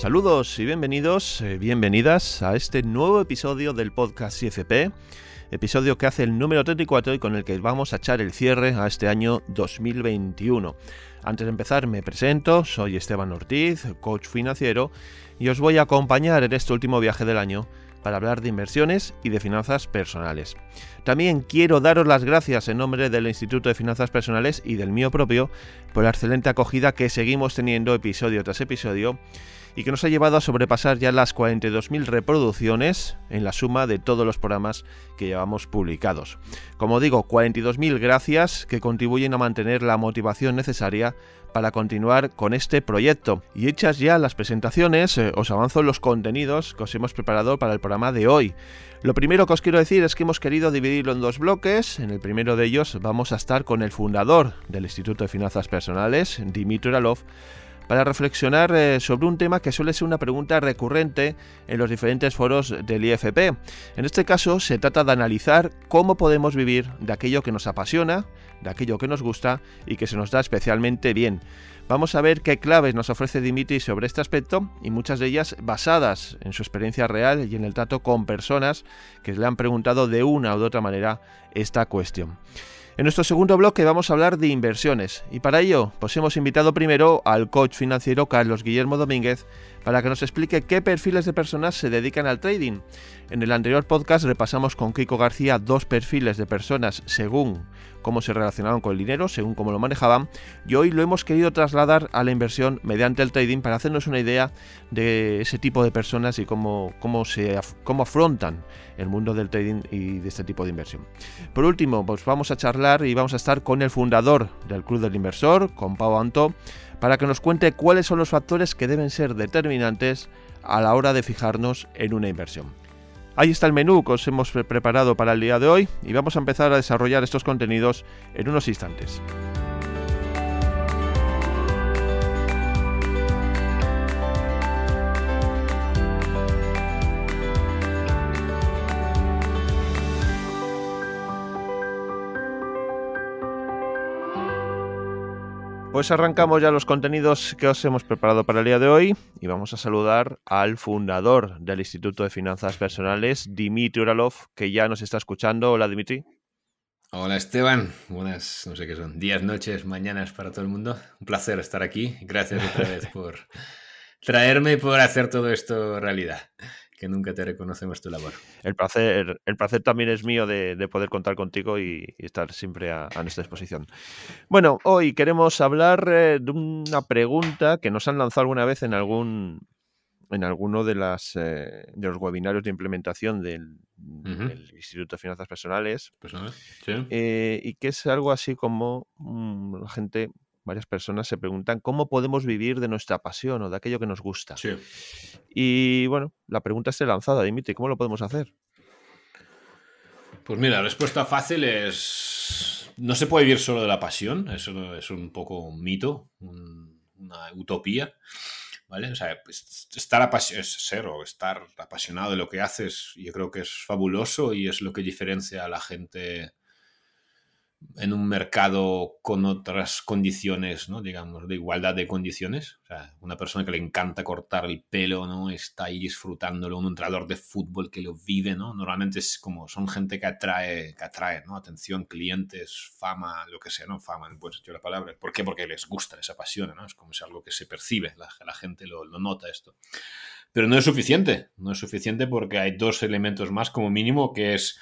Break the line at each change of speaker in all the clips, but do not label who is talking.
Saludos y bienvenidos, eh, bienvenidas a este nuevo episodio del podcast IFP, episodio que hace el número 34 y con el que vamos a echar el cierre a este año 2021. Antes de empezar me presento, soy Esteban Ortiz, coach financiero, y os voy a acompañar en este último viaje del año para hablar de inversiones y de finanzas personales. También quiero daros las gracias en nombre del Instituto de Finanzas Personales y del mío propio por la excelente acogida que seguimos teniendo episodio tras episodio y que nos ha llevado a sobrepasar ya las 42.000 reproducciones en la suma de todos los programas que llevamos publicados. Como digo, 42.000 gracias que contribuyen a mantener la motivación necesaria para continuar con este proyecto. Y hechas ya las presentaciones, eh, os avanzo los contenidos que os hemos preparado para el programa de hoy. Lo primero que os quiero decir es que hemos querido dividirlo en dos bloques. En el primero de ellos vamos a estar con el fundador del Instituto de Finanzas Personales, Dimitri Uralov, para reflexionar eh, sobre un tema que suele ser una pregunta recurrente en los diferentes foros del IFP. En este caso se trata de analizar cómo podemos vivir de aquello que nos apasiona, de aquello que nos gusta y que se nos da especialmente bien. Vamos a ver qué claves nos ofrece Dimitri sobre este aspecto y muchas de ellas basadas en su experiencia real y en el trato con personas que le han preguntado de una u otra manera esta cuestión. En nuestro segundo bloque vamos a hablar de inversiones y para ello pues hemos invitado primero al coach financiero Carlos Guillermo Domínguez para que nos explique qué perfiles de personas se dedican al trading. En el anterior podcast repasamos con Kiko García dos perfiles de personas según cómo se relacionaban con el dinero, según cómo lo manejaban, y hoy lo hemos querido trasladar a la inversión mediante el trading para hacernos una idea de ese tipo de personas y cómo, cómo, se, cómo afrontan el mundo del trading y de este tipo de inversión. Por último, pues vamos a charlar y vamos a estar con el fundador del Club del Inversor, con Pau Anto, para que nos cuente cuáles son los factores que deben ser determinantes a la hora de fijarnos en una inversión. Ahí está el menú que os hemos preparado para el día de hoy y vamos a empezar a desarrollar estos contenidos en unos instantes. Pues arrancamos ya los contenidos que os hemos preparado para el día de hoy y vamos a saludar al fundador del Instituto de Finanzas Personales, Dimitri Uralov, que ya nos está escuchando. Hola, Dimitri.
Hola, Esteban. Buenas, no sé qué son, días, noches, mañanas para todo el mundo. Un placer estar aquí. Gracias otra vez por traerme y por hacer todo esto realidad que nunca te reconocemos tu labor.
El placer, el placer también es mío de, poder contar contigo y, estar siempre a, nuestra disposición. Bueno, hoy queremos hablar eh, de una pregunta que nos han lanzado alguna vez en algún en alguno de, las, eh, de los webinarios de implementación del, Instituto de Finanzas Personales. Eh, y que es algo así como mm, la gente varias personas se preguntan cómo podemos vivir de nuestra pasión o de aquello que nos gusta. Y bueno, la pregunta está lanzada, Dimitri, ¿cómo lo podemos hacer?
Pues mira, la respuesta fácil es... No se puede vivir solo de la pasión, eso es un poco un mito, una utopía. ¿Vale? O sea, estar apasionado, ser o estar apasionado de lo que haces, yo creo que es fabuloso y es lo que diferencia a la gente en un mercado con otras condiciones, ¿no? digamos, de igualdad de condiciones. O sea, una persona que le encanta cortar el pelo, ¿no? Está ahí disfrutándolo, un entrenador de fútbol que lo vive, ¿no? Normalmente es como, son gente que atrae, que atrae, ¿no? Atención, clientes, fama, lo que sea, ¿no? Fama, pues yo la palabra. ¿Por qué? Porque les gusta, les apasiona, ¿no? Es como si algo que se percibe, la, la gente lo, lo nota esto. Pero no es suficiente, no es suficiente porque hay dos elementos más como mínimo, que es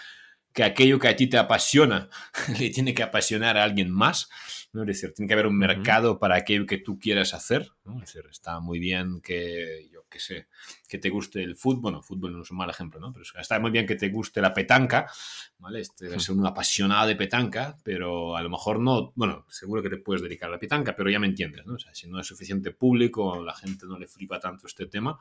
que aquello que a ti te apasiona le tiene que apasionar a alguien más. ¿no? Es decir, tiene que haber un mercado para aquello que tú quieras hacer. ¿no? Es decir, está muy bien que, yo qué sé, que te guste el fútbol. Bueno, fútbol no es un mal ejemplo, ¿no? Pero está muy bien que te guste la petanca, ¿vale? Este, ser un apasionado de petanca, pero a lo mejor no, bueno, seguro que te puedes dedicar a la petanca, pero ya me entiendes, ¿no? O sea, si no es suficiente público, la gente no le flipa tanto este tema,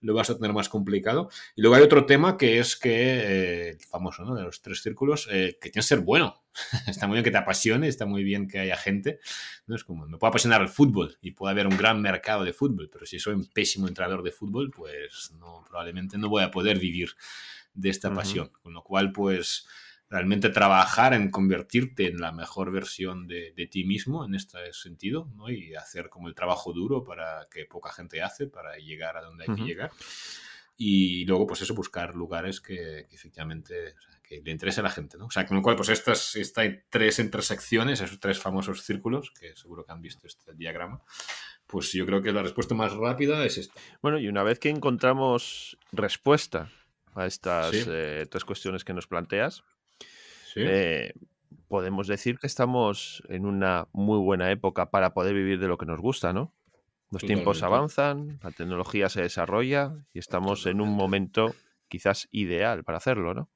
lo vas a tener más complicado. Y luego hay otro tema que es que, eh, famoso, ¿no? De los tres círculos, eh, que tienes que ser bueno. está muy bien que te apasione, está muy bien que haya gente. ¿no? Es como, me puede apasionar el fútbol y puede haber un gran mercado de fútbol, pero si soy un pésimo entrenador de fútbol, pues no, probablemente no voy a poder vivir de esta pasión. Con lo cual, pues realmente trabajar en convertirte en la mejor versión de, ti mismo en este sentido, ¿no? Y hacer como el trabajo duro para que poca gente hace para llegar a donde hay que llegar. Y luego, pues eso, buscar lugares que, efectivamente que le interese a la gente, ¿no? O sea, con lo cual, pues estas, esta hay tres intersecciones, esos tres famosos círculos, que seguro que han visto este diagrama, pues yo creo que la respuesta más rápida es esta.
Bueno, y una vez que encontramos respuesta a estas eh, tres cuestiones que nos planteas, eh, podemos decir que estamos en una muy buena época para poder vivir de lo que nos gusta, ¿no? Los tiempos avanzan, la tecnología se desarrolla y estamos en un momento quizás ideal para hacerlo, ¿no?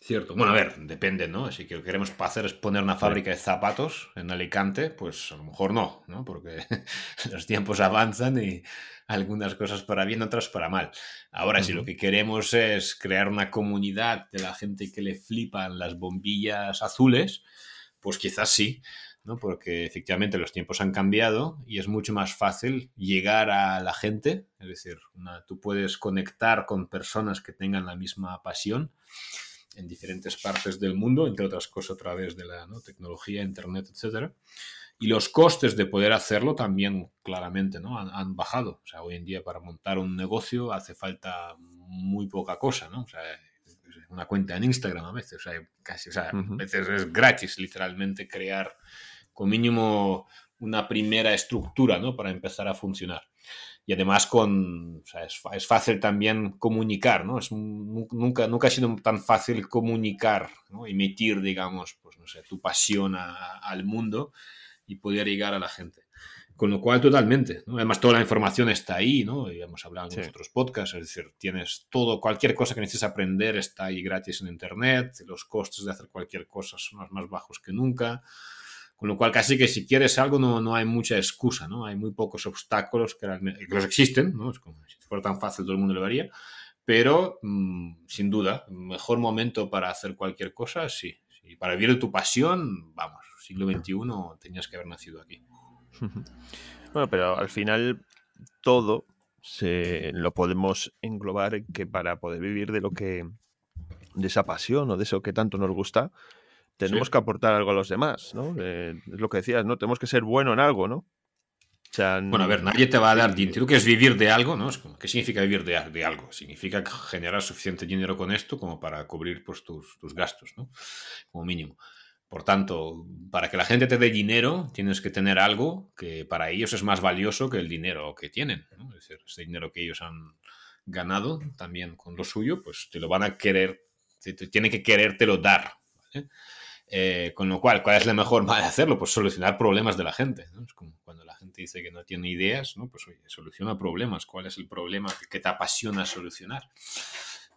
Cierto. Bueno, a ver, depende, ¿no? Si lo que queremos hacer es poner una fábrica de zapatos en Alicante, pues a lo mejor no, ¿no? Porque los tiempos avanzan y algunas cosas para bien, otras para mal. Ahora, si lo que queremos es crear una comunidad de la gente que le flipan las bombillas azules, pues quizás sí, ¿no? Porque efectivamente los tiempos han cambiado y es mucho más fácil llegar a la gente, es decir, tú puedes conectar con personas que tengan la misma pasión en diferentes partes del mundo, entre otras cosas a través de la tecnología, internet, etcétera. Y los costes de poder hacerlo también claramente ¿no? Han, bajado. O sea, hoy en día para montar un negocio hace falta muy poca cosa, ¿no? O sea, una cuenta en Instagram a veces, o sea, casi, o sea, a veces es gratis literalmente crear con mínimo una primera estructura, ¿no? Para empezar a funcionar y además con, es, fácil también comunicar, ¿no? Es, nunca, nunca ha sido tan fácil comunicar, ¿no? Emitir, digamos, pues no sé, tu pasión al mundo y poder llegar a la gente. Con lo cual, totalmente. Además, toda la información está ahí, ¿no? Y hemos hablado en otros podcasts, es decir, tienes todo, cualquier cosa que necesites aprender está ahí gratis en Internet, los costes de hacer cualquier cosa son los más bajos que nunca. Con lo cual, casi que si quieres algo no, no hay mucha excusa, ¿no? Hay muy pocos obstáculos que, los existen, ¿no? Es como si fuera tan fácil todo el mundo lo vería. Pero, mm, sin duda, mejor momento para hacer cualquier cosa, sí. sí. Para vivir de tu pasión, vamos, siglo XXI tenías que haber nacido aquí.
Bueno, pero al final todo se, lo podemos englobar en que para poder vivir de lo que de esa pasión o de eso que tanto nos gusta, tenemos que aportar algo a los demás, ¿no? Eh, es lo que decías, ¿no? Tenemos que ser bueno en algo, ¿no?
bueno, a ver, nadie te va a dar dinero. Tú quieres vivir de algo, ¿no? ¿Qué significa vivir de, de, algo? Significa generar suficiente dinero con esto como para cubrir pues, tus, tus gastos, ¿no? Como mínimo. Por tanto, para que la gente te dé dinero, tienes que tener algo que para ellos es más valioso que el dinero que tienen. ¿no? Es decir, ese dinero que ellos han ganado también con lo suyo, pues te lo van a querer, te, tiene que querértelo dar. ¿vale? Eh, con lo cual, ¿cuál es la mejor manera de hacerlo? Pues solucionar problemas de la gente. Es como cuando la gente dice que no tiene ideas, ¿no? Pues oye, soluciona problemas. ¿Cuál es el problema que te apasiona solucionar?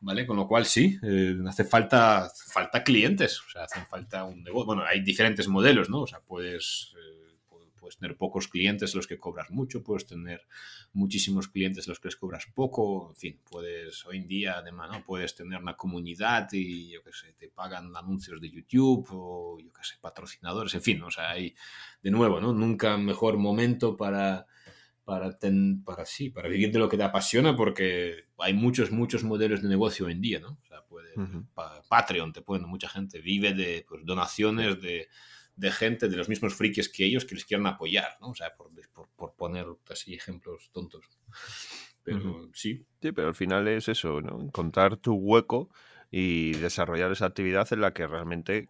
¿Vale? Con lo cual sí, eh, hace falta, falta clientes, o sea, hacen falta un Bueno, hay diferentes modelos, ¿no? O sea, puedes... Eh, puedes tener pocos clientes los que cobras mucho, puedes tener muchísimos clientes los que les cobras poco, en fin, puedes hoy en día además, ¿no? Puedes tener una comunidad y yo qué sé, te pagan anuncios de YouTube o yo qué sé, patrocinadores, en fin, o sea, hay de nuevo, ¿no? Nunca mejor momento para para, para sí, para vivir de lo que te apasiona, porque hay muchos, muchos modelos de negocio hoy en día, ¿no? O sea, puede, Patreon te puede, mucha gente vive de pues, donaciones de, de gente, de los mismos frikis que ellos, que les quieran apoyar, ¿no? O sea, por, por, poner así ejemplos tontos. Pero sí.
Sí, pero al final es eso, ¿no? Encontrar tu hueco y desarrollar esa actividad en la que realmente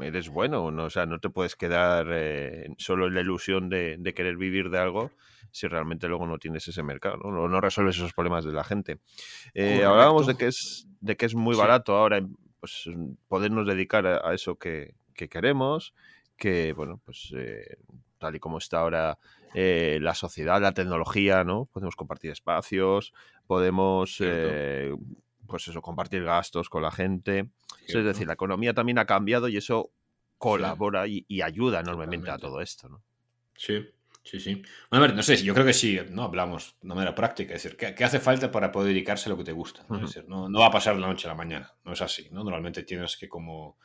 eres bueno, ¿no? O sea, no te puedes quedar eh, solo en la ilusión de, querer vivir de algo si realmente luego no tienes ese mercado, ¿no? No, resuelves esos problemas de la gente. Eh, hablábamos de que es, de que es muy barato ahora pues, podernos dedicar a, eso que, que, queremos que, bueno, pues eh, tal y como está ahora eh, la sociedad, la tecnología, ¿no? Podemos compartir espacios, podemos, eh, pues eso, compartir gastos con la gente. Es decir, la economía también ha cambiado y eso colabora y, ayuda enormemente a todo esto, ¿no?
Sí, sí, sí. Bueno, a ver, no sé, yo creo que sí, no hablamos de manera práctica, es decir, ¿qué, hace falta para poder dedicarse a lo que te gusta? ¿no? Es decir, no, no va a pasar de la noche a la mañana, no es así, ¿no? Normalmente tienes que como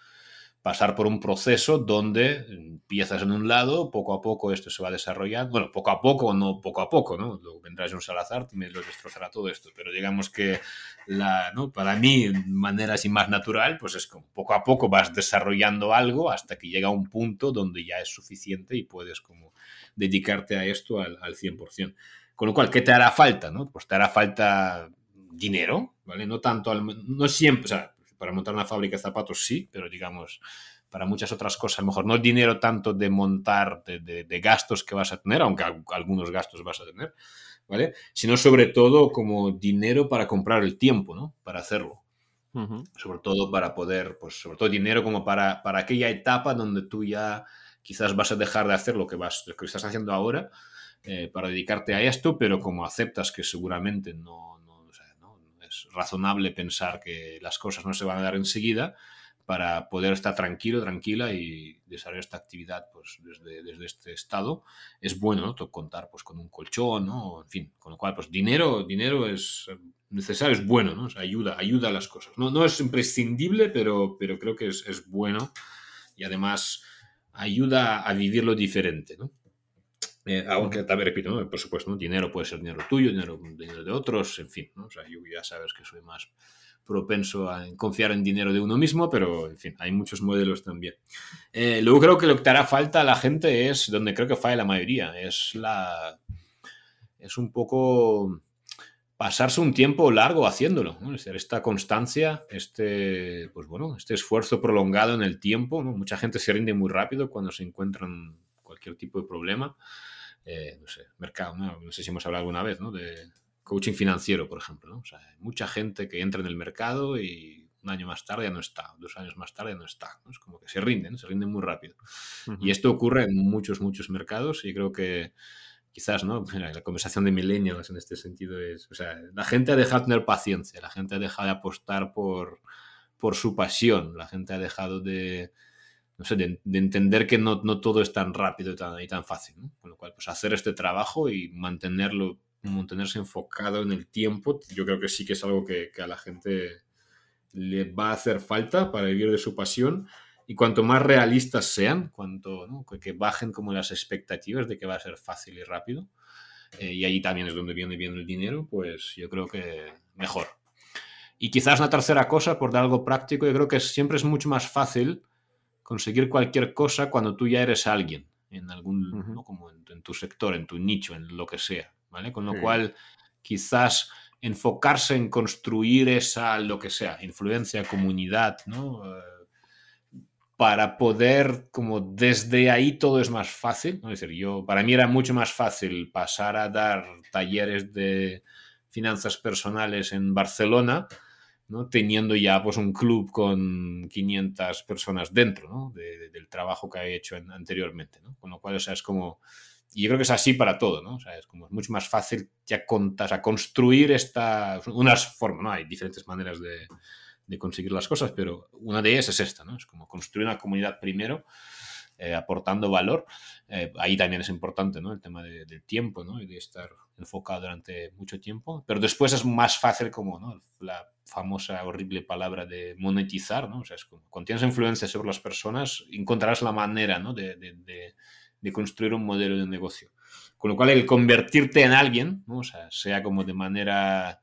pasar por un proceso donde empiezas en un lado, poco a poco esto se va desarrollando, bueno, poco a poco, no poco a poco, ¿no? Luego vendrás un Salazar y me lo destrozará todo esto, pero digamos que la, ¿no? para mí, manera así más natural, pues es como poco a poco vas desarrollando algo hasta que llega un punto donde ya es suficiente y puedes como dedicarte a esto al, al 100%. Con lo cual, ¿qué te hará falta? ¿no? Pues te hará falta dinero, ¿vale? No tanto, no siempre, o sea, para montar una fábrica de zapatos sí, pero digamos, para muchas otras cosas, a lo mejor no dinero tanto de montar, de, gastos que vas a tener, aunque algunos gastos vas a tener, ¿vale? Sino sobre todo como dinero para comprar el tiempo, ¿no? Para hacerlo. Sobre todo para poder, pues sobre todo dinero como para, para aquella etapa donde tú ya quizás vas a dejar de hacer lo que, vas, lo que estás haciendo ahora eh, para dedicarte a esto, pero como aceptas que seguramente no, razonable pensar que las cosas no se van a dar enseguida para poder estar tranquilo, tranquila y desarrollar esta actividad pues, desde, desde este estado. Es bueno ¿no? contar pues, con un colchón, ¿no? en fin, con lo cual pues dinero, dinero es necesario, es bueno, ¿no? ayuda, ayuda a las cosas. No, no es imprescindible, pero, pero creo que es, es bueno y además ayuda a vivirlo diferente. ¿no? Eh, aunque también repito, por supuesto, ¿no? dinero puede ser dinero tuyo, dinero, dinero de otros, en fin, ¿no? o sea, yo ya sabes que soy más propenso a confiar en dinero de uno mismo, pero en fin, hay muchos modelos también. Eh, luego creo que lo que te hará falta a la gente es, donde creo que falla la mayoría, es la... es un poco pasarse un tiempo largo haciéndolo, ¿no? es decir, esta constancia, este, pues bueno, este esfuerzo prolongado en el tiempo, ¿no? mucha gente se rinde muy rápido cuando se encuentran cualquier tipo de problema eh, no sé, mercado, ¿no? sé si hemos hablado alguna vez, ¿no? De coaching financiero, por ejemplo, ¿no? O sea, hay mucha gente que entra en el mercado y un año más tarde ya no está, dos años más tarde ya no está, Es como que se rinden, se rinden muy rápido. Y esto ocurre en muchos, muchos mercados y creo que quizás, ¿no? La conversación de millennials en este sentido es, o sea, la gente ha dejado de tener paciencia, la gente ha dejado de apostar por, por su pasión, la gente ha dejado de, no sé, de, entender que no, no, todo es tan rápido y tan, y tan fácil, ¿no? Con lo cual, pues hacer este trabajo y mantenerlo, mantenerse enfocado en el tiempo, yo creo que sí que es algo que, que a la gente le va a hacer falta para vivir de su pasión y cuanto más realistas sean, cuanto ¿no? que bajen como las expectativas de que va a ser fácil y rápido, eh, y ahí también es donde viene bien el dinero, pues yo creo que mejor. Y quizás una tercera cosa, por dar algo práctico, yo creo que siempre es mucho más fácil conseguir cualquier cosa cuando tú ya eres alguien en algún, como en, tu sector, en tu nicho, en lo que sea, ¿vale? Con lo cual, quizás enfocarse en construir esa, lo que sea, influencia, comunidad, ¿no? Eh, para poder, como desde ahí todo es más fácil, ¿no? Es decir, yo, para mí era mucho más fácil pasar a dar talleres de finanzas personales en Barcelona ¿no? teniendo ya pues, un club con 500 personas dentro ¿no? del trabajo que he hecho anteriormente. ¿no? Con lo cual, o sea, es como... Y yo creo que es así para todo, ¿no? O sea, es como es mucho más fácil ya contar, a construir esta, unas formas, ¿no? Hay diferentes maneras de, de, conseguir las cosas, pero una de ellas es esta, ¿no? Es como construir una comunidad primero, eh, aportando valor. Eh, ahí también es importante, ¿no? El tema del tiempo, ¿no? Y de estar enfocado durante mucho tiempo. Pero después es más fácil como, ¿no? La famosa horrible palabra de monetizar, ¿no? O sea, es cuando tienes influencia sobre las personas, encontrarás la manera, ¿no? De, de, de, construir un modelo de negocio. Con lo cual, el convertirte en alguien. O sea, sea como de manera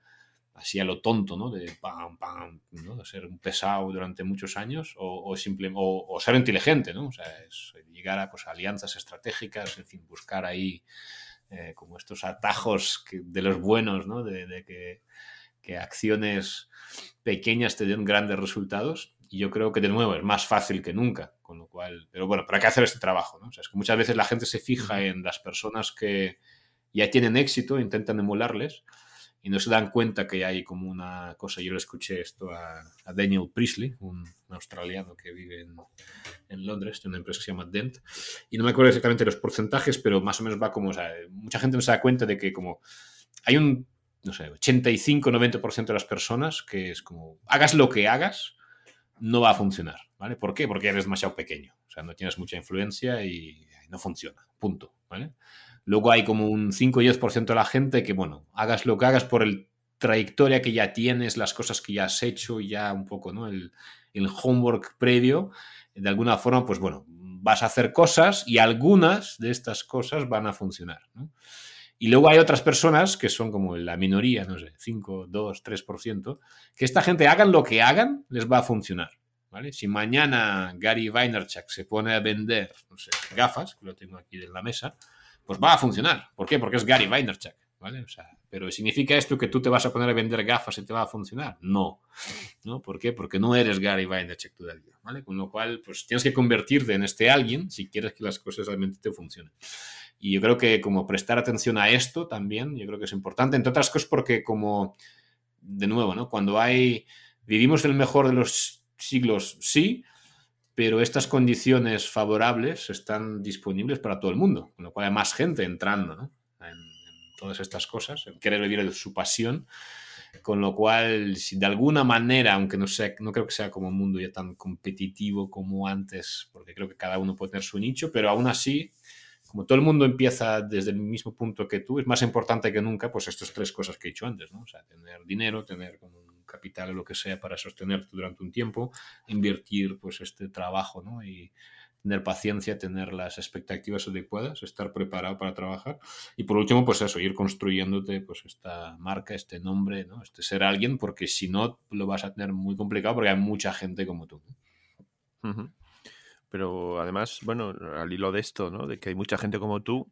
así a lo tonto, ¿no? De pam, pam, ¿no? De ser un pesado durante muchos años o, o, simple, o, ser inteligente, ¿no? O sea, es llegar a pues, alianzas estratégicas, en fin, buscar ahí eh, como estos atajos de los buenos, ¿no? De, de que que acciones pequeñas te den grandes resultados. Y yo creo que, de nuevo, es más fácil que nunca. Con lo cual, pero bueno, ¿para qué hacer este trabajo? ¿no? O sea, es que muchas veces la gente se fija en las personas que ya tienen éxito, intentan emularles y no se dan cuenta que hay como una cosa. Yo le escuché esto a, Daniel Priestley, un, australiano que vive en, en, Londres, de una empresa que se llama Dent, y no me acuerdo exactamente los porcentajes, pero más o menos va como, o sea, mucha gente no se da cuenta de que como hay un no sé, 85-90% de las personas que es como, hagas lo que hagas, no va a funcionar, ¿vale? ¿Por qué? Porque eres demasiado pequeño, o sea, no tienes mucha influencia y no funciona, punto, ¿vale? Luego hay como un 5 10% de la gente que, bueno, hagas lo que hagas por el trayectoria que ya tienes, las cosas que ya has hecho, ya un poco, ¿no? El, el homework previo, de alguna forma, pues bueno, vas a hacer cosas y algunas de estas cosas van a funcionar. Y luego hay otras personas que son como la minoría, no sé, 5, 2, 3%, que esta gente hagan lo que hagan, les va a funcionar. ¿vale? Si mañana Gary Vaynerchuk se pone a vender, no sé, gafas, que lo tengo aquí en la mesa, pues va a funcionar. ¿Por qué? Porque es Gary Vaynerchuk. ¿vale? Pero ¿significa esto que tú te vas a poner a vender gafas y te va a funcionar? No. ¿No? ¿Por qué? Porque no eres Gary Vaynerchuk todavía, ¿vale? Con lo cual, pues tienes que convertirte en este alguien si quieres que las cosas realmente te funcionen. Y yo creo que como prestar atención a esto también, yo creo que es importante, entre otras cosas porque como, de nuevo, ¿no? Cuando hay, vivimos el mejor de los siglos, sí, pero estas condiciones favorables están disponibles para todo el mundo, con lo cual hay más gente entrando, ¿no? todas estas cosas, el querer vivir su pasión. Con lo cual, si de alguna manera, aunque no, sea, no creo que sea como un mundo ya tan competitivo como antes, porque creo que cada uno puede tener su nicho, pero aún así, como todo el mundo empieza desde el mismo punto que tú, es más importante que nunca, pues estas tres cosas que he dicho antes, ¿no? O sea, tener dinero, tener un capital o lo que sea para sostenerte durante un tiempo, invertir pues este trabajo, ¿no? Y, tener paciencia, tener las expectativas adecuadas, estar preparado para trabajar. Y por último, pues eso, ir construyéndote pues esta marca, este nombre, ¿no? este ser alguien, porque si no lo vas a tener muy complicado porque hay mucha gente como tú.
Pero además, bueno, al hilo de esto, ¿no? De que hay mucha gente como tú,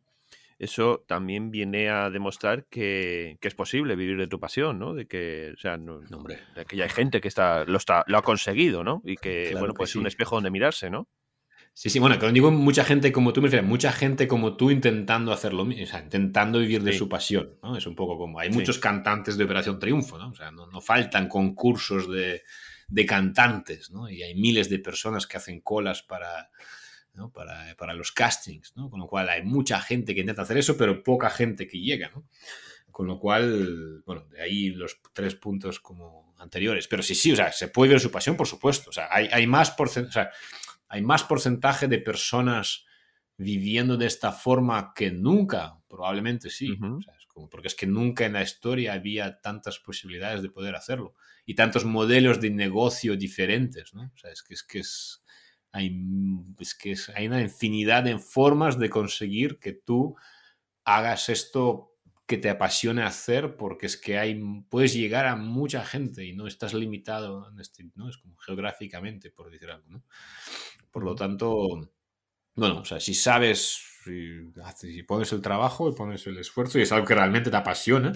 eso también viene a demostrar que, es posible vivir de tu pasión, ¿no? De que, o sea, no,
Hombre.
De que ya hay gente que está, lo, está, lo ha conseguido, ¿no? Y que, bueno, pues es un espejo donde mirarse, ¿no?
Sí, sí, bueno, cuando digo mucha gente como tú, me refiero a mucha gente como tú intentando hacerlo, o sea, intentando vivir de su pasión, ¿no? Es un poco como, hay muchos cantantes de Operación Triunfo, ¿no? O sea, no, faltan concursos de, cantantes, ¿no? Y hay miles de personas que hacen colas para, para, para, los castings, ¿no? Con lo cual hay mucha gente que intenta hacer eso, pero poca gente que llega, ¿no? Con lo cual, bueno, de ahí los tres puntos como anteriores. Pero sí, sí, o sea, se puede ver su pasión, por supuesto. O sea, hay, hay más porcentaje, o sea, hay más porcentaje de personas viviendo de esta forma que nunca, probablemente sí. porque es que nunca en la historia había tantas posibilidades de poder hacerlo y tantos modelos de negocio diferentes. ¿no? O sea, es que es, que es, hay, es que hay una infinidad de formas de conseguir que tú hagas esto que te apasione hacer porque es que hay puedes llegar a mucha gente y no estás limitado en este, ¿no? es como geográficamente por decir algo ¿no? Por lo tanto, bueno, o sea, si sabes, si, pones el trabajo y pones el esfuerzo y es algo que realmente te apasiona,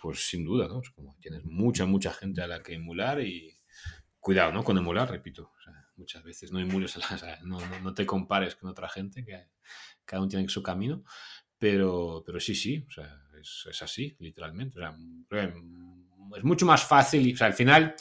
pues sin duda, ¿no? Es como tienes mucha, mucha gente a la que emular y cuidado, ¿no? Con emular, repito. Muchas veces no emules, no, no, te compares con otra gente, que cada uno tiene su camino, pero, pero sí, sí, o sea, es, es así, literalmente. O sea, es mucho más fácil, o sea, al final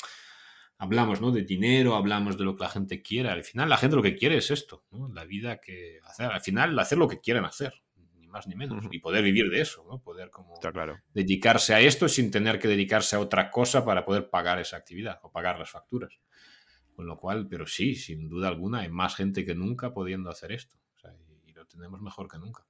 hablamos ¿no? de dinero, hablamos de lo que la gente quiere. Al final la gente lo que quiere es esto, ¿no? la vida que hacer. Al final hacer lo que quieren hacer, ni más ni menos. Y poder vivir de eso, ¿no? poder como
claro.
dedicarse a esto sin tener que dedicarse a otra cosa para poder pagar esa actividad o pagar las facturas. Con lo cual, pero sí, sin duda alguna, hay más gente que nunca pudiendo hacer esto. y, lo tenemos mejor que nunca.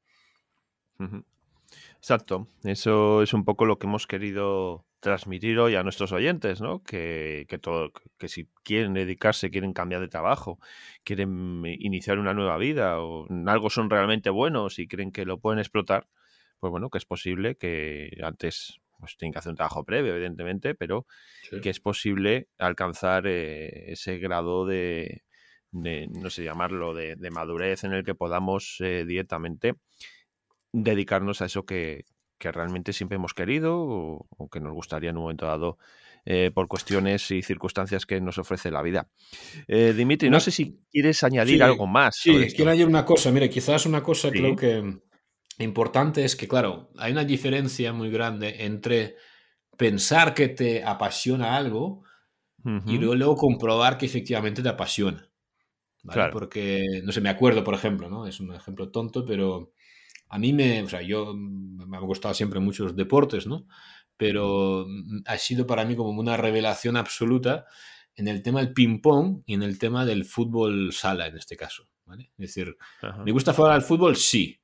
Exacto. Eso es un poco lo que hemos querido transmitir hoy a nuestros oyentes, ¿no? Que, todo, que si quieren dedicarse, quieren cambiar de trabajo, quieren iniciar una nueva vida o en algo son realmente buenos y creen que lo pueden explotar, pues bueno, que es posible que antes pues tienen que hacer un trabajo previo, evidentemente, pero que es posible alcanzar eh, ese grado de, no sé llamarlo, de, madurez en el que podamos eh, directamente dedicarnos a eso que, que realmente siempre hemos querido o, que nos gustaría en un momento dado eh, por cuestiones y circunstancias que nos ofrece la vida. Eh, Dimitri, no, sé si quieres añadir algo más.
Sí, quiero añadir una cosa. Mire, quizás una cosa creo que importante es que, claro, hay una diferencia muy grande entre pensar que te apasiona algo y luego, comprobar que efectivamente te apasiona. Porque, no sé, me acuerdo, por ejemplo, ¿no? Es un ejemplo tonto, pero a mí me, o sea, yo me ha gustado siempre muchos deportes, ¿no? Pero mm, ha sido para mí como una revelación absoluta en el tema del ping-pong y en el tema del fútbol sala, en este caso. ¿vale? Es decir, ¿me gusta jugar al fútbol? Sí.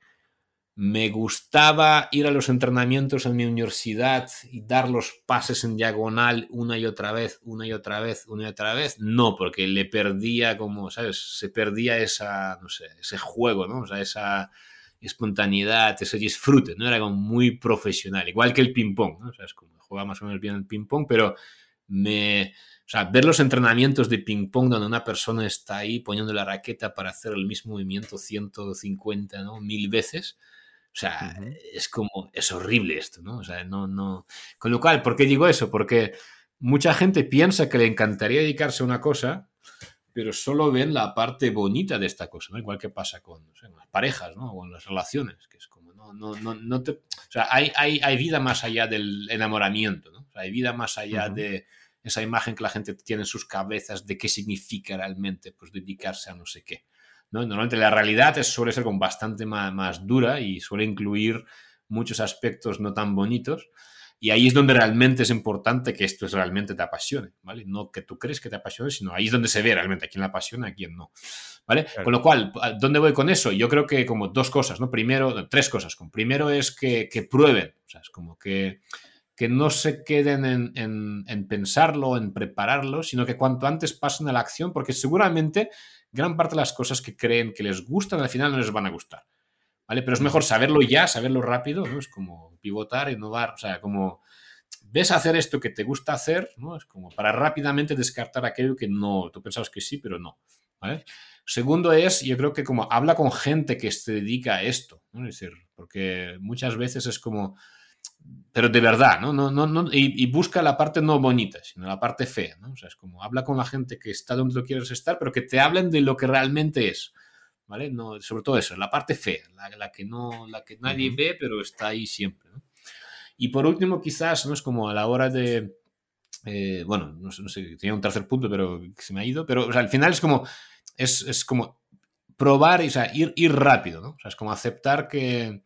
Me gustaba ir a los entrenamientos en mi universidad y dar los pases en diagonal una y otra vez, una y otra vez, una y otra vez. No, porque le perdía como, ¿sabes? Se perdía esa, no sé, ese juego, ¿no? O sea, esa espontaneidad, ese disfrute, ¿no? Era como muy profesional, igual que el ping-pong. O sea, es como juega más o menos bien el ping-pong, pero me... O sea, ver los entrenamientos de ping-pong donde una persona está ahí poniendo la raqueta para hacer el mismo movimiento 150, ¿no? Mil veces, o sea, es como, es horrible esto, ¿no? O sea, no, no. Con lo cual, ¿por qué digo eso? Porque mucha gente piensa que le encantaría dedicarse a una cosa, pero solo ven la parte bonita de esta cosa, ¿no? Igual que pasa con, las parejas, ¿no? O en las relaciones, que es como, no, no, no, no te... O sea, hay, hay, hay, vida más allá del enamoramiento, ¿no? O sea, hay vida más allá de esa imagen que la gente tiene en sus cabezas de qué significa realmente, pues, dedicarse a no sé qué. Normalmente la realidad suele ser con bastante más, dura y suele incluir muchos aspectos no tan bonitos. Y ahí es donde realmente es importante que esto realmente te apasione, ¿vale? No que tú crees que te apasione, sino ahí es donde se ve realmente a quién le apasiona y a quién no, ¿vale? Con lo cual, ¿dónde voy con eso? Yo creo que como dos cosas, ¿no? Primero, tres cosas. Primero es que, prueben, o sea, es como que, que no se queden en, en, en pensarlo, en prepararlo, sino que cuanto antes pasen a la acción, porque seguramente gran parte de las cosas que creen que les gustan al final no les van a gustar. ¿Vale? Pero es mejor saberlo ya, saberlo rápido, ¿no? Es como pivotar, innovar, o sea, como ves hacer esto que te gusta hacer, ¿no? Es como para rápidamente descartar aquello que no, tú pensabas que sí, pero no. ¿vale? Segundo es, yo creo que como habla con gente que se dedica a esto, ¿no? Es decir, porque muchas veces es como, pero de verdad, ¿no? no, no, no y, busca la parte no bonita, sino la parte fea, ¿no? O sea, es como habla con la gente que está donde tú quieres estar, pero que te hablen de lo que realmente es, ¿vale? No, sobre todo eso, la parte fea, la, que, no, la que nadie ve, pero está ahí siempre, ¿no? Y por último, quizás, ¿no? Es como a la hora de... Eh, bueno, no sé, no sé, tenía un tercer punto, pero se me ha ido, pero o sea, al final es como, es, es como probar, o sea, ir, ir rápido, ¿no? O sea, es como aceptar que,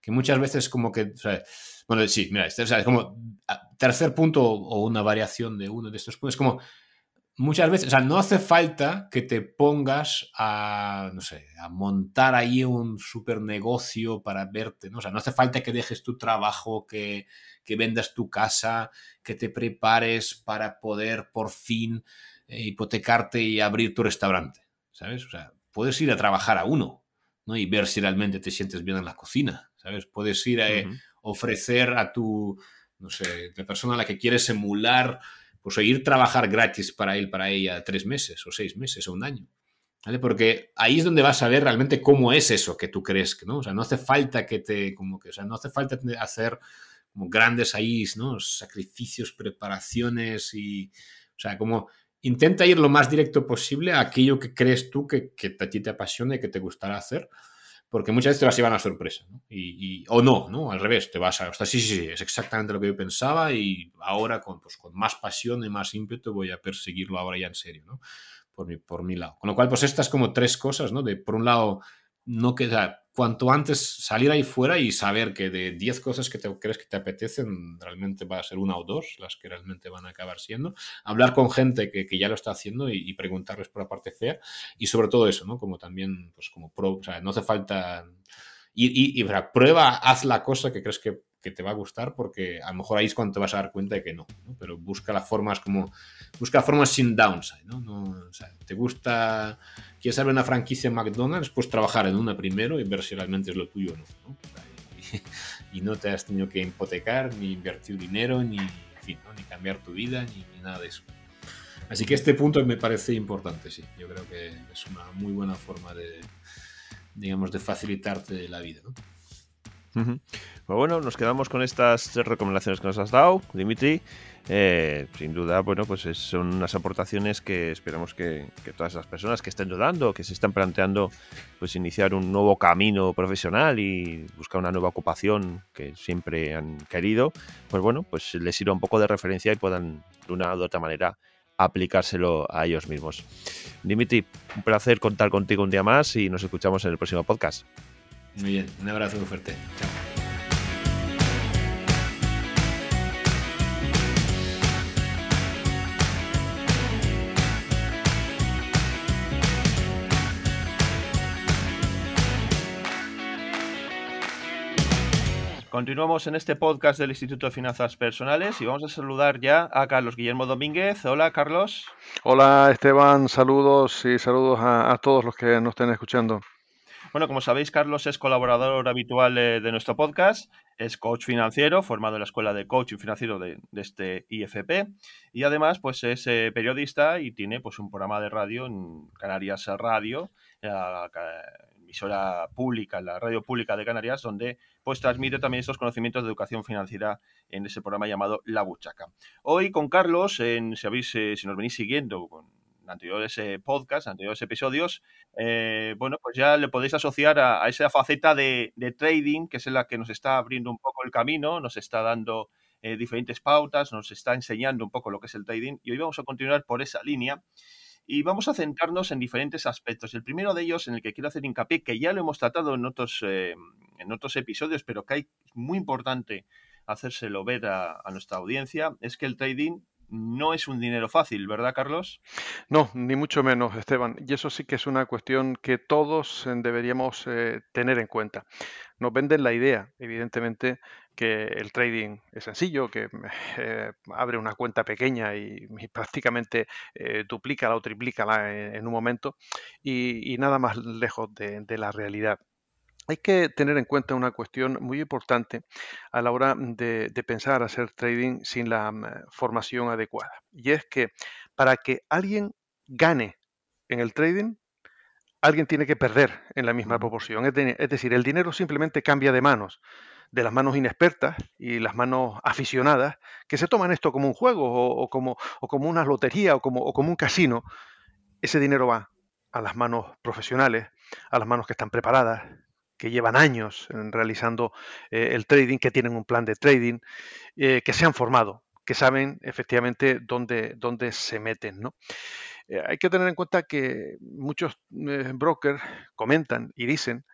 que muchas veces como que, o sea, bueno, sí, mira, este, es como tercer punto o una variación de uno de estos puntos, es como muchas veces, o sea, no hace falta que te pongas a, no sé, a montar ahí un super negocio para verte, ¿no? O sea, no hace falta que dejes tu trabajo, que, que vendas tu casa, que te prepares para poder por fin eh, hipotecarte y abrir tu restaurante, ¿sabes? O sea, puedes ir a trabajar a uno, ¿no? Y ver si realmente te sientes bien en la cocina, ¿sabes? Puedes ir a ofrecer a tu, no sé, la persona a la que quieres emular, pues ir trabajar gratis para él, para ella, tres meses o seis meses o un año. ¿Vale? Porque ahí es donde vas a ver realmente cómo es eso que tú crees, ¿no? O sea, no hace falta que te, como que, o sea, no hace falta hacer como grandes ahí, ¿no? Sacrificios, preparaciones y, o sea, como intenta ir lo más directo posible a aquello que crees tú que, que a ti te apasiona y que te gustará hacer porque muchas veces te vas a llevar una sorpresa, ¿no? Y, o no, ¿no? Al revés, te vas a... O sí, sí, sí, es exactamente lo que yo pensaba y ahora con, pues, con más pasión y más ímpetu voy a perseguirlo ahora ya en serio, ¿no? Por mi, por mi lado. Con lo cual, pues estas como tres cosas, ¿no? De, por un lado, no queda cuanto antes salir ahí fuera y saber que de 10 cosas que te crees que te apetecen, realmente va a ser una o dos las que realmente van a acabar siendo. Hablar con gente que, que ya lo está haciendo y, preguntarles por la parte fea. Y sobre todo eso, ¿no? Como también, pues como pro, o sea, no hace falta... Y, y, prueba, haz la cosa que crees que que te va a gustar porque a lo mejor ahí es cuando te vas a dar cuenta de que no, pero busca las formas como busca formas sin downside ¿no? no o sea, te gusta quieres abrir una franquicia en McDonald's pues trabajar en una primero y ver si realmente es lo tuyo o no, ¿no? Y, no te has tenido que hipotecar ni invertir dinero ni en fin, ¿no? ni cambiar tu vida ni, ni nada de eso así que este punto me parece importante sí yo creo que es una muy buena forma de digamos de facilitarte la vida ¿no?
Pues bueno, nos quedamos con estas recomendaciones que nos has dado, Dimitri. Eh, sin duda, bueno, pues son unas aportaciones que esperamos que, todas las personas que estén dudando, que se están planteando pues iniciar un nuevo camino profesional y buscar una nueva ocupación que siempre han querido, pues bueno, pues les sirva un poco de referencia y puedan de una u otra manera aplicárselo a ellos mismos. Dimitri, un placer contar contigo un día más y nos escuchamos en el próximo podcast.
Muy bien, un abrazo muy fuerte. Chao.
Continuamos en este podcast del Instituto de Finanzas Personales y vamos a saludar ya a Carlos Guillermo Domínguez. Hola, Carlos.
Hola, Esteban. Saludos y saludos a, todos los que nos estén escuchando.
Bueno, como sabéis, Carlos es colaborador habitual de, nuestro podcast, es coach financiero, formado en la Escuela de Coaching Financiero de, este IFP, y además pues es eh, periodista y tiene pues un programa de radio en Canarias Radio, emisora pública, la radio pública de Canarias, donde pues transmite también estos conocimientos de educación financiera en ese programa llamado La Buchaca. Hoy con Carlos, en, si, habéis, eh, si nos venís siguiendo con anteriores eh, podcasts, anteriores episodios, eh, bueno, pues ya le podéis asociar a, esa faceta de, trading, que es la que nos está abriendo un poco el camino, nos está dando diferentes pautas, nos está enseñando un poco lo que es el trading y hoy vamos a continuar por esa línea y vamos a centrarnos en diferentes aspectos. El primero de ellos, en el que quiero hacer hincapié, que ya lo hemos tratado en otros, eh, en otros episodios, pero que hay muy importante hacérselo ver a, nuestra audiencia, es que el trading no es un dinero fácil, ¿verdad, Carlos?
No, ni mucho menos, Esteban. Y eso sí que es una cuestión que todos eh, deberíamos eh, tener en cuenta. Nos venden la idea, evidentemente, que el trading es sencillo, que eh, abre una cuenta pequeña y, prácticamente eh, o triplica en, en, un momento y, nada más lejos de, la realidad. Hay que tener en cuenta una cuestión muy importante a la hora de, de pensar hacer trading sin la mm, formación adecuada. Y es que para que alguien gane en el trading, alguien tiene que perder en la misma proporción. Es, decir, el dinero simplemente cambia de manos, de las manos inexpertas y las manos aficionadas, que se toman esto como un juego o, como, como, una lotería o como, un casino. Ese dinero va a las manos profesionales, a las manos que están preparadas, que llevan años realizando eh, el trading, que tienen un plan de trading, eh, que se han formado, que saben efectivamente dónde, dónde se meten. ¿no? Eh, hay que tener en cuenta que muchos eh, brokers comentan y dicen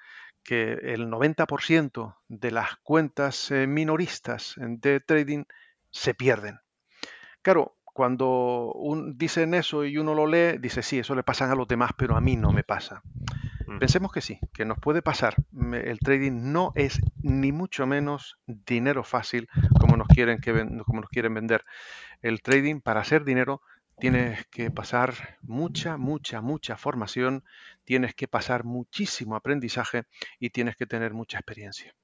que el 90% de las cuentas eh, minoristas de trading se pierden. Claro, cuando dicen eso y uno lo lee, dice, sí, eso le pasa a los demás, pero a mí no me pasa. Pensemos que sí, que nos puede pasar. El trading no es ni mucho menos dinero fácil como nos quieren, que, como nos quieren vender. El trading, para hacer dinero, tienes que pasar mucha, mucha, mucha formación, tienes que pasar muchísimo aprendizaje y tienes que tener mucha experiencia.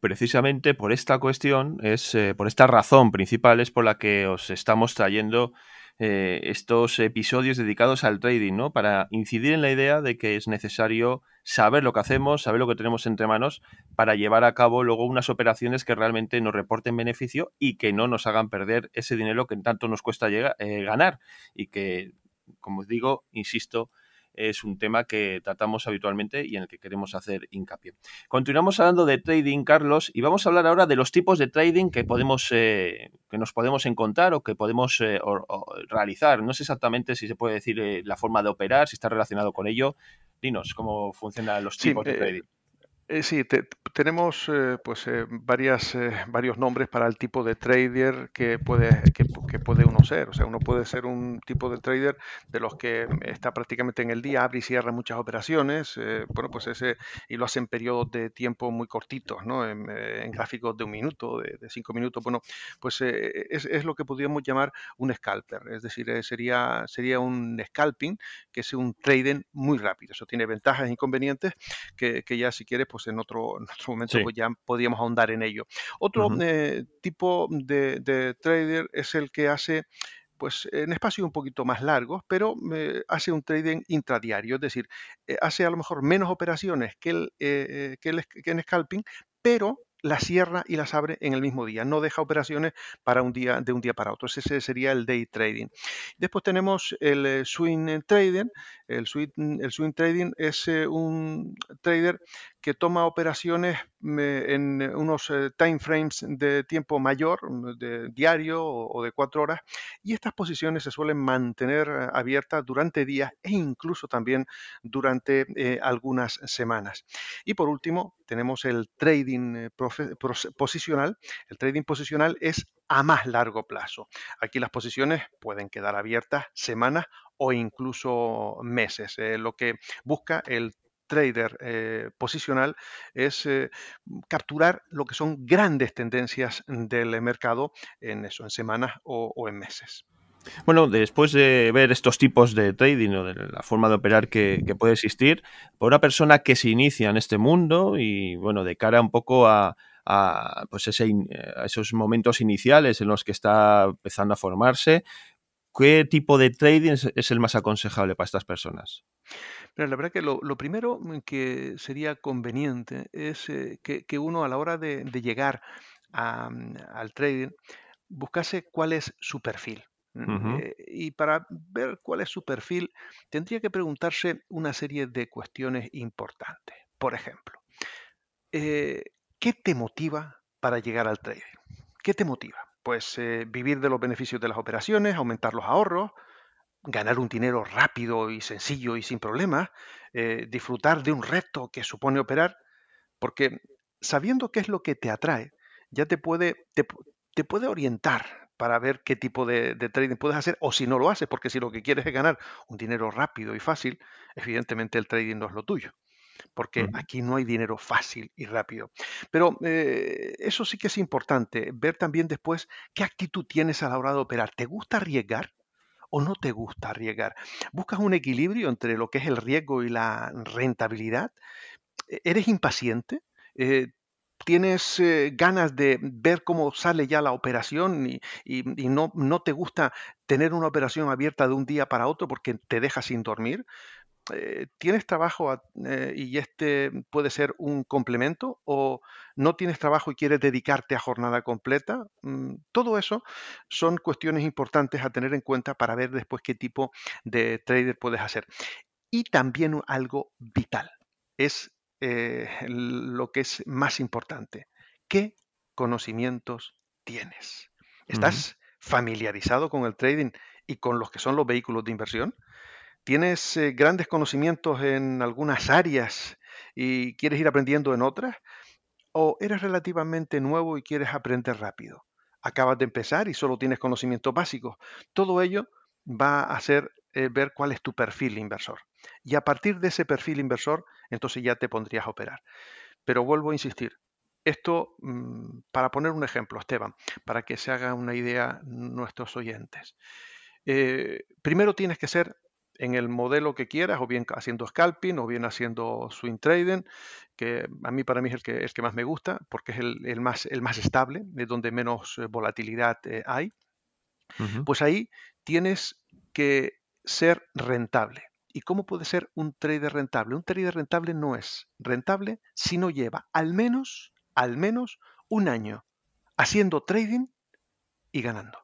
Precisamente por esta cuestión, es eh, por esta razón principal es por la que os estamos trayendo eh, estos episodios dedicados al trading, ¿no? Para incidir en la idea de que es necesario saber lo que hacemos, saber lo que tenemos entre manos para llevar a cabo luego unas operaciones que realmente nos reporten beneficio y que no nos hagan perder ese dinero que tanto nos cuesta eh, ganar y que, como os digo, insisto, es un tema que tratamos habitualmente y en el que queremos hacer hincapié. Continuamos hablando de trading, Carlos, y vamos a hablar ahora de los tipos de trading que podemos eh, que nos podemos encontrar o que podemos eh, realizar. No sé exactamente si se puede decir eh, la forma de operar, si está relacionado con ello. Dinos cómo funcionan los tipos de trading.
Eh, sí, tenemos eh, pues eh, varias, varios nombres para el tipo de trader que puede, que, puede uno ser. O sea, uno puede ser un tipo de trader de los que está prácticamente en el día, abre y cierra muchas operaciones. bueno, pues ese, y lo hace en periodos de tiempo muy cortitos, ¿no? En, gráficos de un minuto, de, cinco minutos. Bueno, pues es, es, lo que podríamos llamar un scalper. Es decir, sería, sería un scalping, que es un trading muy rápido. Eso tiene ventajas e inconvenientes que, que ya si quieres, pues pues, en otro, momento pues ya podríamos ahondar en ello. Otro eh, tipo de, trader es el que hace pues en espacios un poquito más largos, pero eh, hace un trading intradiario, es decir, eh, hace a lo mejor menos operaciones que el, que el que en scalping, pero las cierra y las abre en el mismo día, no deja operaciones para un día de un día para otro. Ese sería el day trading. Después tenemos el swing trading. El swing, el swing trading es un trader que toma operaciones en unos eh, time frames de tiempo mayor, de diario o de cuatro horas, y estas posiciones se suelen mantener eh, abiertas durante días e incluso también durante eh, algunas semanas. Y por último, tenemos el trading posicional. El trading posicional es a más largo plazo. Aquí las posiciones pueden quedar abiertas semanas o incluso meses. lo que busca el trader eh, posicional es eh, capturar lo que son grandes tendencias del mercado en eso, en semanas o, en meses.
Bueno, después de ver estos tipos de trading o de la forma de operar que, puede existir, por una persona que se inicia en este mundo y bueno, de cara un poco a, pues ese, a esos momentos iniciales en los que está empezando a formarse, ¿qué tipo de trading es, el más aconsejable para estas personas?
La verdad que lo, primero que sería conveniente es eh, que, uno a la hora de, llegar mm, al trading buscase cuál es su perfil. Eh, y para ver cuál es su perfil, tendría que preguntarse una serie de cuestiones importantes. Por ejemplo, eh, ¿qué te motiva para llegar al trading? ¿Qué te motiva? Pues eh, vivir de los beneficios de las operaciones, aumentar los ahorros, ganar un dinero rápido y sencillo y sin problemas, eh, disfrutar de un reto que supone operar, porque sabiendo qué es lo que te atrae, ya te puede, te, puede orientar para ver qué tipo de, de, trading puedes hacer o si no lo haces, porque si lo que quieres es ganar un dinero rápido y fácil, evidentemente el trading no es lo tuyo porque aquí no hay dinero fácil y rápido. Pero eh, eso sí que es importante, ver también después qué actitud tienes a la hora de operar. ¿Te gusta arriesgar? ¿O no te gusta arriesgar? ¿Buscas un equilibrio entre lo que es el riesgo y la rentabilidad? ¿E-, ¿Eres impaciente? Eh, tienes eh, ganas de ver cómo sale ya la operación y, no, no, te gusta tener una operación abierta de un día para otro porque te deja sin dormir, eh, tienes trabajo eh, y este puede ser un complemento o no tienes trabajo y quieres dedicarte a jornada completa. Mm, todo eso son cuestiones importantes a tener en cuenta para ver después qué tipo de trader puedes hacer. Y también algo vital es eh, lo que es más importante. ¿Qué conocimientos tienes? ¿Estás familiarizado con el trading y con los que son los vehículos de inversión? ¿Tienes eh, grandes conocimientos en algunas áreas y quieres ir aprendiendo en otras? ¿O eres relativamente nuevo y quieres aprender rápido? Acabas de empezar y solo tienes conocimientos básicos. Todo ello va a hacer eh, ver cuál es tu perfil inversor. Y a partir de ese perfil inversor, entonces ya te pondrías a operar. Pero vuelvo a insistir, esto, mm, para poner un ejemplo, Esteban, para que se haga una idea nuestros oyentes. Eh, primero tienes que ser en el modelo que quieras, o bien haciendo scalping, o bien haciendo swing trading, que a mí para mí es el que, que más me gusta, porque es el, más, el más estable, es donde menos eh, volatilidad eh, hay. Pues ahí tienes que ser rentable. ¿Y cómo puede ser un trader rentable? Un trader rentable no es rentable si no lleva al menos, al menos un año haciendo trading y ganando.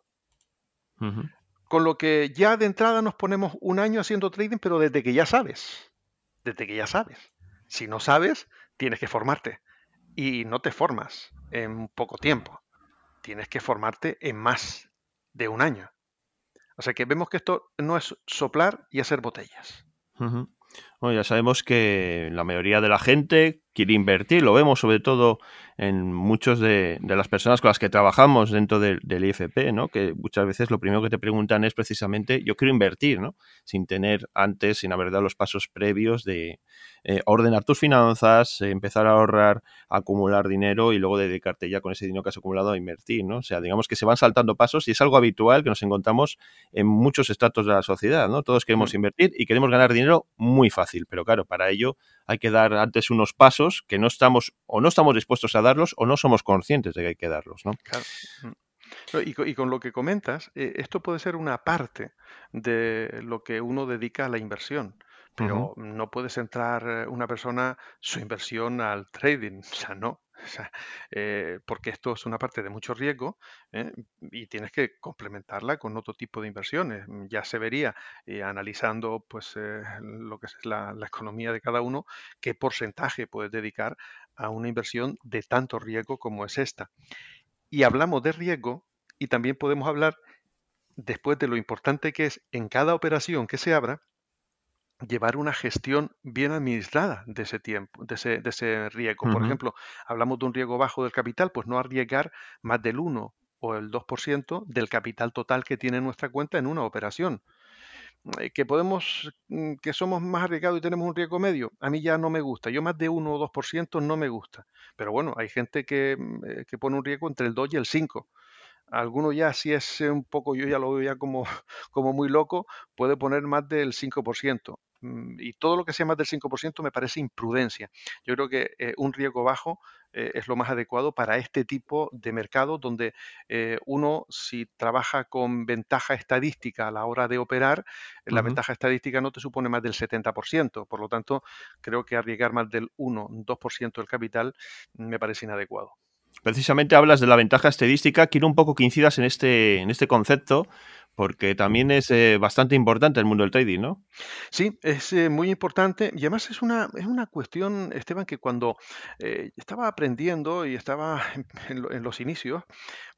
Con lo que ya de entrada nos ponemos un año haciendo trading, pero desde que ya sabes. Desde que ya sabes. Si no sabes, tienes que formarte. Y no te formas en poco tiempo. Tienes que formarte en más de un año. O sea que vemos que esto no es soplar y hacer botellas.
Bueno, ya sabemos que la mayoría de la gente quiere invertir, lo vemos sobre todo en muchos de, las personas con las que trabajamos dentro del, IFP, ¿no? que muchas veces lo primero que te preguntan es precisamente yo quiero invertir, ¿no? sin tener antes, sin haber dado los pasos previos de eh, ordenar tus finanzas, eh, empezar a ahorrar, acumular dinero y luego dedicarte ya con ese dinero que has acumulado a invertir. ¿no? O sea, digamos que se van saltando pasos y es algo habitual que nos encontramos en muchos estratos de la sociedad. ¿no? Todos queremos mm. invertir y queremos ganar dinero muy fácil, pero claro, para ello hay que dar antes unos pasos que no estamos o no estamos dispuestos a darlos o no somos conscientes de que hay que darlos, ¿no?
Y, con lo que comentas, eh, esto puede ser una parte de lo que uno dedica a la inversión pero no puede centrar eh, una persona su inversión al trading, o sea, no. Eh, porque esto es una parte de mucho riesgo y tienes que complementarla con otro tipo de inversiones. Ya se vería analizando pues, lo que es la, la, economía de cada uno, qué porcentaje puedes dedicar a una inversión de tanto riesgo como es esta. Y hablamos de riesgo y también podemos hablar después de lo importante que es en cada operación que se abra llevar una gestión bien administrada de ese tiempo, de ese, de ese riesgo. Por ejemplo, hablamos de un riesgo bajo del capital, pues no arriesgar más del 1 o el 2% del capital total que tiene nuestra cuenta en una operación. eh, que podemos, mm, que somos más arriesgados y tenemos un riesgo medio, a mí ya no me gusta. Yo más de 1 o 2% no me gusta. Pero bueno, hay gente que, mm, eh, que pone un riesgo entre el 2 y el 5. Alguno ya si es un poco, yo ya lo veo ya como, como muy loco, puede poner más del 5%. Mm, y todo lo que sea más del 5% me parece imprudencia. Yo creo que eh, un riesgo bajo eh, es lo más adecuado para este tipo de mercado donde eh, uno, si trabaja con ventaja estadística a la hora de operar, la ventaja estadística no te supone más del 70%. Por lo tanto, creo que arriesgar más del 1, 2% del capital me parece inadecuado.
Precisamente hablas de la ventaja estadística. Quiero un poco que incidas en este, en este concepto, porque también es eh, bastante importante el mundo del trading, ¿no?
Sí, es eh, muy importante y además es una, es una cuestión, Esteban, que cuando eh, estaba aprendiendo y estaba en, los inicios,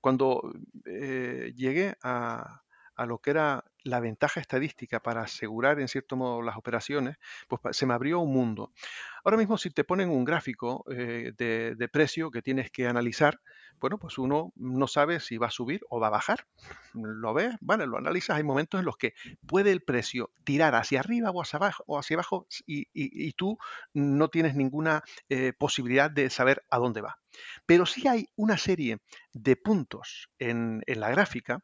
cuando llegué a, a lo que era la ventaja estadística para asegurar en cierto modo las operaciones, pues se me abrió un mundo. Ahora mismo si te ponen un gráfico de, de, precio que tienes que analizar, bueno, pues uno no sabe si va a subir o va a bajar. Lo ves, bueno, lo analizas, hay momentos en los que puede el precio tirar hacia arriba o hacia abajo, o hacia abajo y, tú no tienes ninguna eh, posibilidad de saber a dónde va. Pero sí hay una serie de puntos en, en la gráfica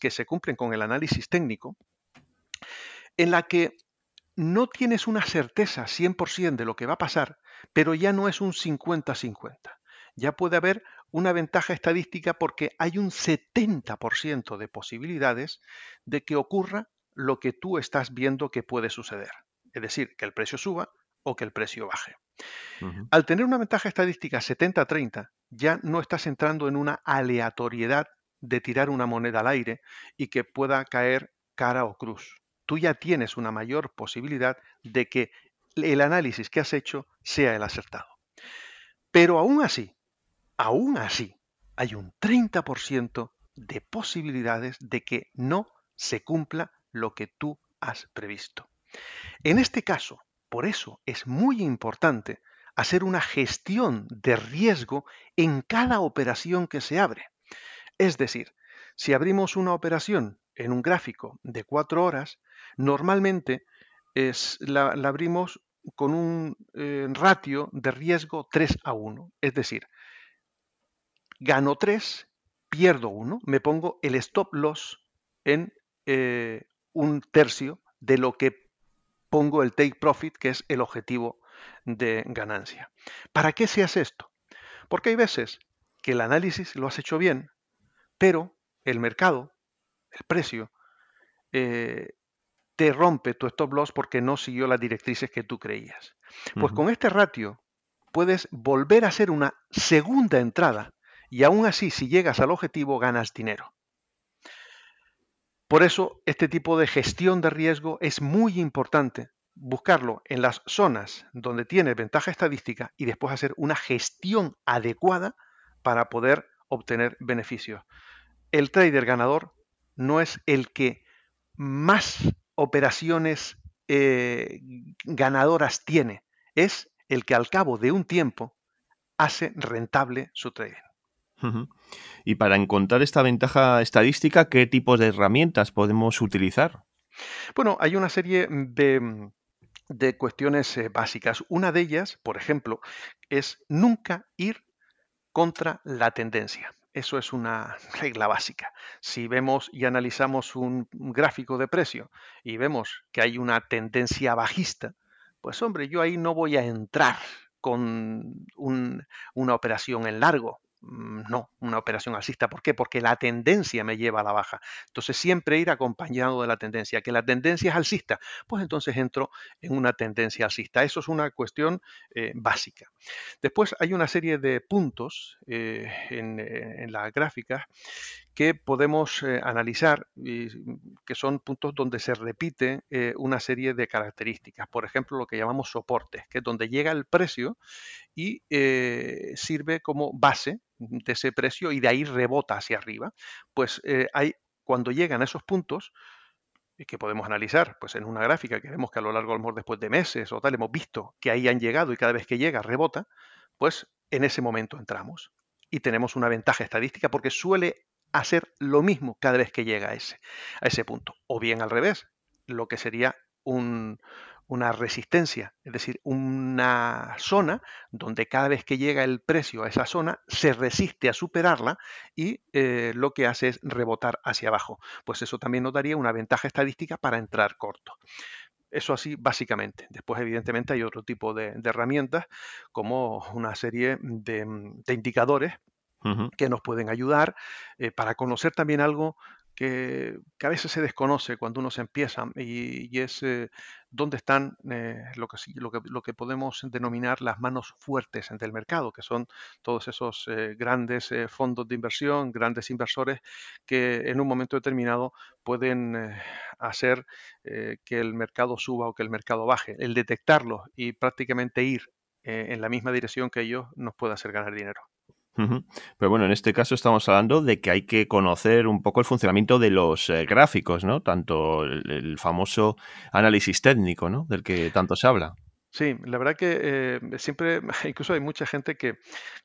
que se cumplen con el análisis técnico en la que no tienes una certeza 100% de lo que va a pasar, pero ya no es un 50-50. Ya puede haber una ventaja estadística porque hay un 70% de posibilidades de que ocurra lo que tú estás viendo que puede suceder. Es decir, que el precio suba o que el precio baje. Al tener una ventaja estadística 70-30, ya no estás entrando en una aleatoriedad de tirar una moneda al aire y que pueda caer cara o cruz. Tú ya tienes una mayor posibilidad de que el análisis que has hecho sea el acertado. Pero aún así, aún así, hay un 30% de posibilidades de que no se cumpla lo que tú has previsto. En este caso, por eso es muy importante hacer una gestión de riesgo en cada operación que se abre. Es decir, si abrimos una operación en un gráfico de cuatro horas, normalmente la, abrimos con un eh, ratio de riesgo 3 a 1. Es decir, gano 3, pierdo 1, me pongo el stop loss en eh, un tercio de lo que pongo el take profit, que es el objetivo de ganancia. ¿Para qué se hace esto? Porque hay veces que el análisis lo has hecho bien, pero el mercado, el precio, eh, te rompe tu stop loss porque no siguió las directrices que tú creías. Pues con este ratio puedes volver a hacer una segunda entrada y aún así, si llegas al objetivo, ganas dinero. Por eso, este tipo de gestión de riesgo es muy importante. Buscarlo en las zonas donde tiene ventaja estadística y después hacer una gestión adecuada para poder obtener beneficios. El trader ganador no es el que más operaciones eh, ganadoras tiene, es el que al cabo de un tiempo hace rentable su trading.
Y para encontrar esta ventaja estadística, ¿qué tipos de herramientas podemos utilizar?
Bueno, hay una serie de, cuestiones eh, básicas. Una de ellas, por ejemplo, es nunca ir contra la tendencia. Eso es una regla básica. Si vemos y analizamos un gráfico de precio y vemos que hay una tendencia bajista, pues hombre, yo ahí no voy a entrar con una operación en largo. Mm, no, una operación alcista. ¿Por qué? Porque la tendencia me lleva a la baja. Entonces siempre ir acompañado de la tendencia. Que la tendencia es alcista, pues entonces entro en una tendencia alcista. Eso es una cuestión eh, básica. Después hay una serie de puntos eh, en, eh, en las gráficas que podemos eh, analizar, y, que son puntos donde se repite eh, una serie de características. Por ejemplo, lo que llamamos soportes, que es donde llega el precio y eh, sirve como base de ese precio y de ahí rebota hacia arriba. Pues hay, cuando llegan a esos puntos, que podemos analizar pues en una gráfica que vemos que a lo largo, a después de meses o tal, hemos visto que ahí han llegado y cada vez que llega rebota, pues en ese momento entramos y tenemos una ventaja estadística porque suele hacer lo mismo cada vez que llega a ese, a ese punto. O bien al revés, lo que sería un, una resistencia, es decir, una zona donde cada vez que llega el precio a esa zona se resiste a superarla y eh, lo que hace es rebotar hacia abajo. Pues eso también nos daría una ventaja estadística para entrar corto. Eso así básicamente. Después, evidentemente, hay otro tipo de, herramientas como una serie de, indicadores que nos pueden ayudar eh, para conocer también algo que, a veces se desconoce cuando uno se empieza y, es eh, dónde están eh, lo, que, lo, que, lo, que, podemos denominar las manos fuertes del mercado, que son todos esos eh, grandes fondos de inversión, grandes inversores que en un momento determinado pueden hacer que el mercado suba o que el mercado baje. El detectarlos y prácticamente ir en la misma dirección que ellos nos puede hacer ganar dinero.
Pero bueno, en este caso estamos hablando de que hay que conocer un poco el funcionamiento de los eh, gráficos, ¿no? Tanto el, famoso análisis técnico, ¿no? Del que tanto se habla.
Sí, la verdad que eh, siempre, incluso hay mucha gente que,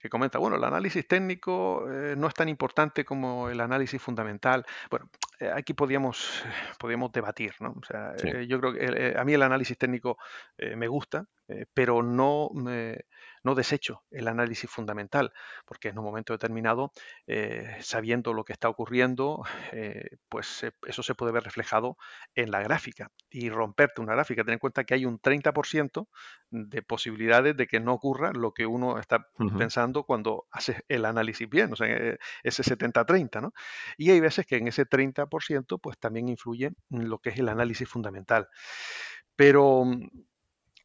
comenta, bueno, el análisis técnico eh, no es tan importante como el análisis fundamental. Bueno, aquí podíamos, podíamos debatir, ¿no? O sea, yo creo que a mí el análisis técnico me gusta, pero no me no desecho el análisis fundamental, porque en un momento determinado, eh, sabiendo lo que está ocurriendo, eh, pues eso se puede ver reflejado en la gráfica y romperte una gráfica. Ten en cuenta que hay un 30% de posibilidades de que no ocurra lo que uno está pensando cuando hace el análisis bien, o sea, eh, ese 70-30, ¿no? Y hay veces que en ese 30% pues también influye lo que es el análisis fundamental. Pero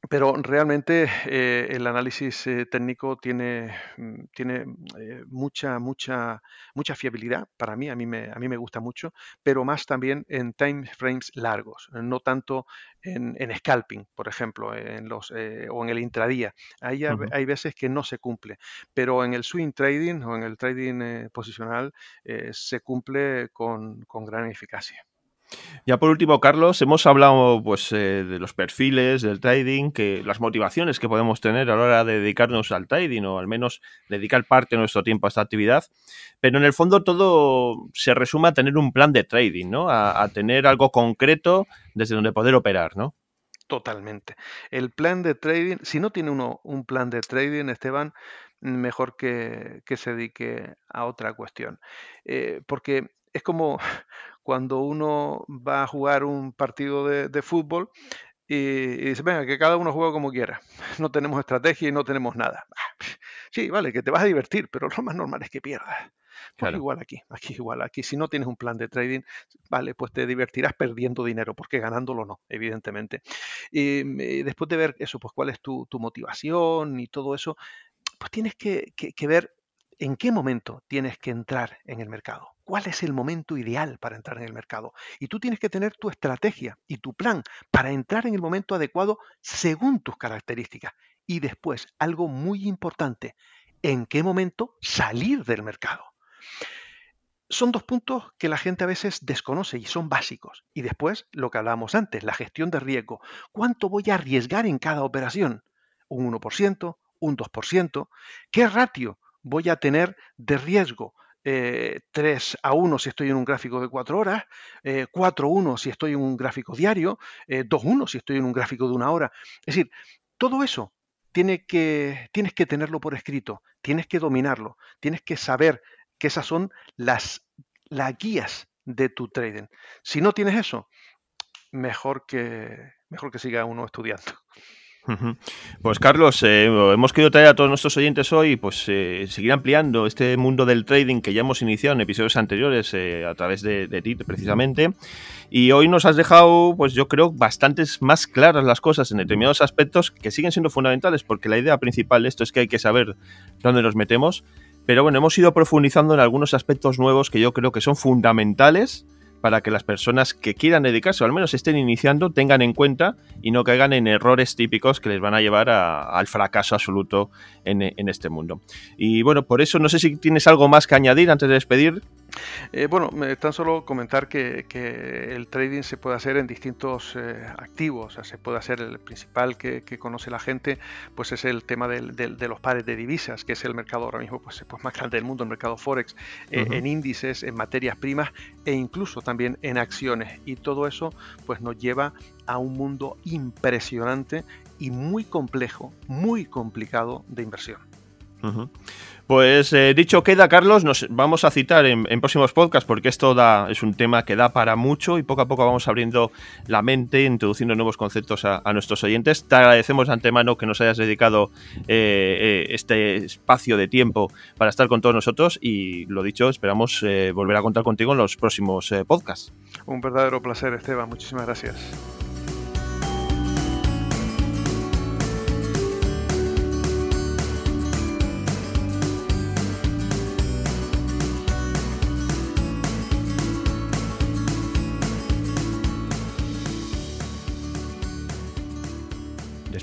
pero realmente eh, el análisis eh, técnico tiene, mm, tiene eh, mucha, mucha, mucha fiabilidad para mí, a mí, me, a mí me gusta mucho, pero más también en time frames largos, no tanto en, scalping, por ejemplo, en los, o en el intradía. Ahí hay veces que no se cumple, pero en el swing trading o en el trading posicional se cumple con gran eficacia.
Ya por último, Carlos, hemos hablado pues, eh, de los perfiles, del trading, que las motivaciones que podemos tener a la hora de dedicarnos al trading o al menos dedicar parte de nuestro tiempo a esta actividad. Pero en el fondo todo se resume a tener un plan de trading, ¿no? A, tener algo concreto desde donde poder operar, ¿no?
Totalmente. El plan de trading, si no tiene uno un plan de trading, Esteban, mejor que, se dedique a otra cuestión. Eh, porque es como cuando uno va a jugar un partido de, fútbol y, dice, venga, que cada uno juega como quiera. No tenemos estrategia y no tenemos nada. Sí, vale, que te vas a divertir, pero lo más normal es que pierdas. Pues igual aquí, aquí igual, aquí si no tienes un plan de trading, vale, pues te divertirás perdiendo dinero, porque ganándolo no, evidentemente. Y, después de ver eso, pues cuál es tu, motivación y todo eso, pues tienes que ver en qué momento tienes que entrar en el mercado cuál es el momento ideal para entrar en el mercado. Y tú tienes que tener tu estrategia y tu plan para entrar en el momento adecuado según tus características. Y después, algo muy importante, en qué momento salir del mercado. Son dos puntos que la gente a veces desconoce y son básicos. Y después, lo que hablábamos antes, la gestión de riesgo. ¿Cuánto voy a arriesgar en cada operación? ¿Un 1%? ¿Un 2%? ¿Qué ratio voy a tener de riesgo? 3 eh, a 1 si estoy en un gráfico de 4 horas, 4 a 1 si estoy en un gráfico diario, 2 a 1 si estoy en un gráfico de una hora. Es decir, todo eso tiene que, tienes que tenerlo por escrito, tienes que dominarlo, tienes que saber que esas son las, las guías de tu trading. Si no tienes eso, mejor que, mejor que siga uno estudiando.
Pues Carlos, eh, hemos querido traer a todos nuestros oyentes hoy, pues eh, seguir ampliando este mundo del trading que ya hemos iniciado en episodios anteriores eh, a través de, de, ti precisamente. Y hoy nos has dejado, pues yo creo, bastantes más claras las cosas en determinados aspectos que siguen siendo fundamentales, porque la idea principal de esto es que hay que saber dónde nos metemos. Pero bueno, hemos ido profundizando en algunos aspectos nuevos que yo creo que son fundamentales para que las personas que quieran dedicarse o al menos estén iniciando tengan en cuenta y no caigan en errores típicos que les van a llevar al fracaso absoluto en, este mundo. Y bueno, por eso no sé si tienes algo más que añadir antes de despedir.
Eh, bueno, tan solo comentar que, el trading se puede hacer en distintos eh, activos, o sea, se puede hacer el principal que, conoce la gente, pues es el tema de los pares de divisas, que es el mercado ahora mismo pues, pues más grande del mundo, el mercado forex, eh, en índices, en materias primas e incluso también en acciones. Y todo eso pues nos lleva a un mundo impresionante y muy complejo, muy complicado de inversión.
Pues eh, dicho queda, Carlos, nos vamos a citar en, próximos podcasts porque esto da, es un tema que da para mucho y poco a poco vamos abriendo la mente, introduciendo nuevos conceptos a, nuestros oyentes. Te agradecemos de antemano que nos hayas dedicado eh, eh, este espacio de tiempo para estar con todos nosotros y lo dicho, esperamos volver a contar contigo en los próximos podcasts.
Un verdadero placer, Esteban. Muchísimas gracias.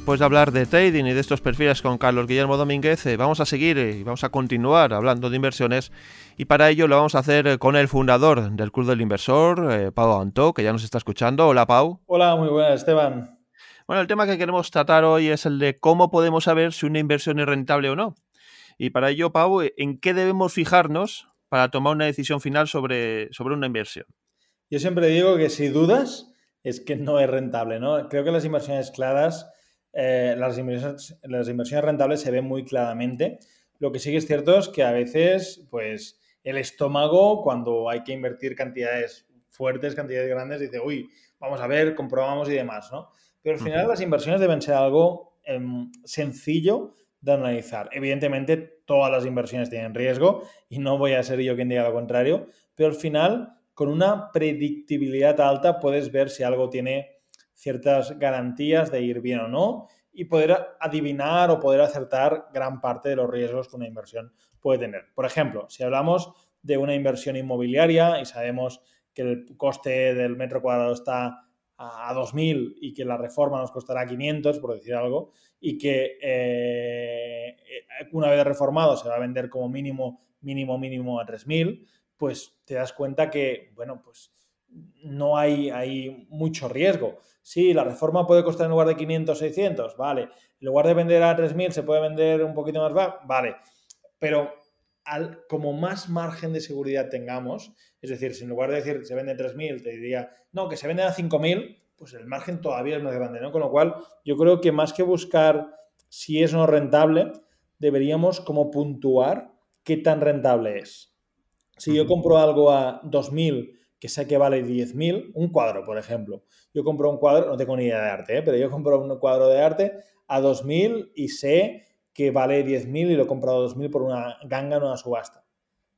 Después de hablar de trading y de estos perfiles con Carlos Guillermo Domínguez, eh, vamos a seguir y vamos a continuar hablando de inversiones y para ello lo vamos a hacer eh, con el fundador del Club del Inversor, eh, Pau Antó, que ya nos está escuchando. Hola Pau.
Hola, muy buenas Esteban.
Bueno, el tema que queremos tratar hoy es el de cómo podemos saber si una inversión es rentable o no. Y para ello, Pau, ¿en qué debemos fijarnos para tomar una decisión final sobre, sobre una inversión?
Yo siempre digo que si dudas es que no es rentable, ¿no? Creo que las inversiones claras eh, las, inversiones, las inversiones rentables se ven muy claramente. Lo que sí que es cierto es que a veces, pues, el estómago, cuando hay que invertir cantidades fuertes, cantidades grandes, dice, uy, vamos a ver, comprobamos y demás, ¿no? Pero al final las inversiones deben ser algo em, sencillo de analizar. Evidentemente, todas las inversiones tienen riesgo y no voy a ser yo quien diga lo contrario, pero al final, con una predictibilidad alta, puedes ver si algo tiene ciertas garantías de ir bien o no y poder adivinar o poder acertar gran parte de los riesgos que una inversión puede tener. Por ejemplo, si hablamos de una inversión inmobiliaria y sabemos que el coste del metro cuadrado está a 2.000 y que la reforma nos costará 500, por decir algo, y que eh, una vez reformado se va a vender como mínimo, mínimo, mínimo a 3.000, pues te das cuenta que, bueno, pues no hay, hay mucho riesgo. Sí, la reforma puede costar en lugar de 500, 600, vale. En lugar de vender a 3.000 se puede vender un poquito más bajo, vale. Pero al, como más margen de seguridad tengamos, es decir, si en lugar de decir se vende 3.000, te diría, no, que se vende a 5.000, pues el margen todavía es más grande, ¿no? Con lo cual, yo creo que más que buscar si es o no rentable, deberíamos como puntuar qué tan rentable es. Si yo compro algo a 2.000 que sé que vale 10.000, un cuadro, por ejemplo. Yo compro un cuadro, no tengo ni idea de arte, ¿eh? pero yo compro un cuadro de arte a 2.000 y sé que vale 10.000 y lo he comprado a 2.000 por una ganga en una subasta.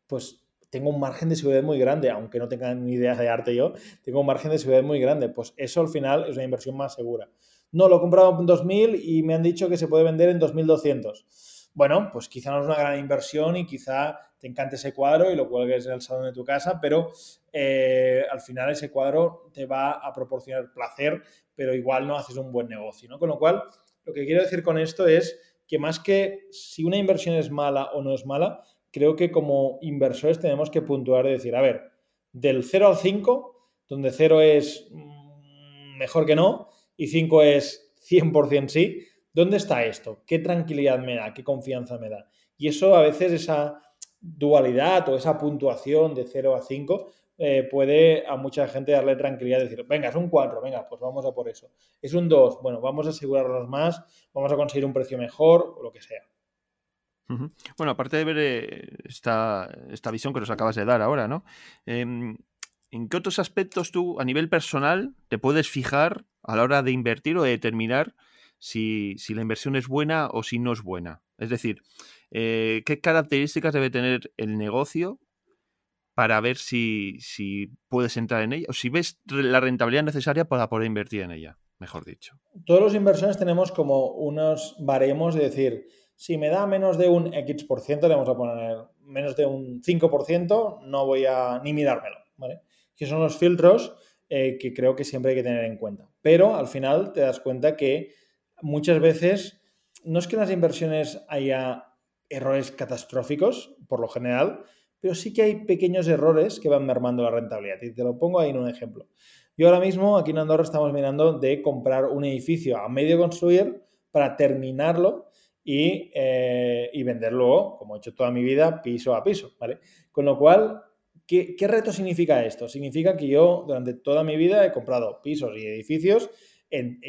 Pues tengo un margen de seguridad muy grande, aunque no tenga ni idea de arte yo, tengo un margen de seguridad muy grande. Pues eso al final es una inversión más segura. No, lo he comprado en 2.000 y me han dicho que se puede vender en 2.200 bueno, pues quizá no es una gran inversión y quizá te encante ese cuadro y lo cuelgues en el salón de tu casa, pero eh, al final ese cuadro te va a proporcionar placer, pero igual no haces un buen negocio, ¿no? Con lo cual, lo que quiero decir con esto es que más que si una inversión es mala o no es mala, creo que como inversores tenemos que puntuar y decir, a ver, del 0 al 5, donde 0 es mm, mejor que no y 5 es 100% sí, ¿Dónde está esto? ¿Qué tranquilidad me da? ¿Qué confianza me da? Y eso a veces esa dualidad o esa puntuación de 0 a 5 eh, puede a mucha gente darle tranquilidad y decir, venga, es un 4, venga, pues vamos a por eso. Es un 2, bueno, vamos a asegurarnos más, vamos a conseguir un precio mejor o lo que sea.
Bueno, aparte de ver eh, esta, visión que nos acabas de dar ahora, ¿no? Em, ¿En qué otros aspectos tú, a nivel personal, te puedes fijar a la hora de invertir o de determinar si, la inversión es buena o si no es buena. Es decir, eh, qué características debe tener el negocio para ver si, puedes entrar en ella o si ves la rentabilidad necesaria para poder invertir en ella, mejor dicho.
Todos los inversiones tenemos como unos baremos de decir, si me da menos de un X%, por ciento, le vamos a poner menos de un 5%, no voy a ni mirármelo, ¿vale? Que son los filtros eh, que creo que siempre hay que tener en cuenta. Pero al final te das cuenta que muchas veces no es que las inversiones haya errores catastróficos, por lo general, pero sí que hay pequeños errores que van mermando la rentabilidad. Y te lo pongo ahí en un ejemplo. Yo ahora mismo aquí en Andorra estamos mirando de comprar un edificio a medio construir para terminarlo y, eh, y venderlo, como he hecho toda mi vida, piso a piso, ¿vale? Con lo cual, ¿qué, ¿qué, reto significa esto? Significa que yo durante toda mi vida he comprado pisos y edificios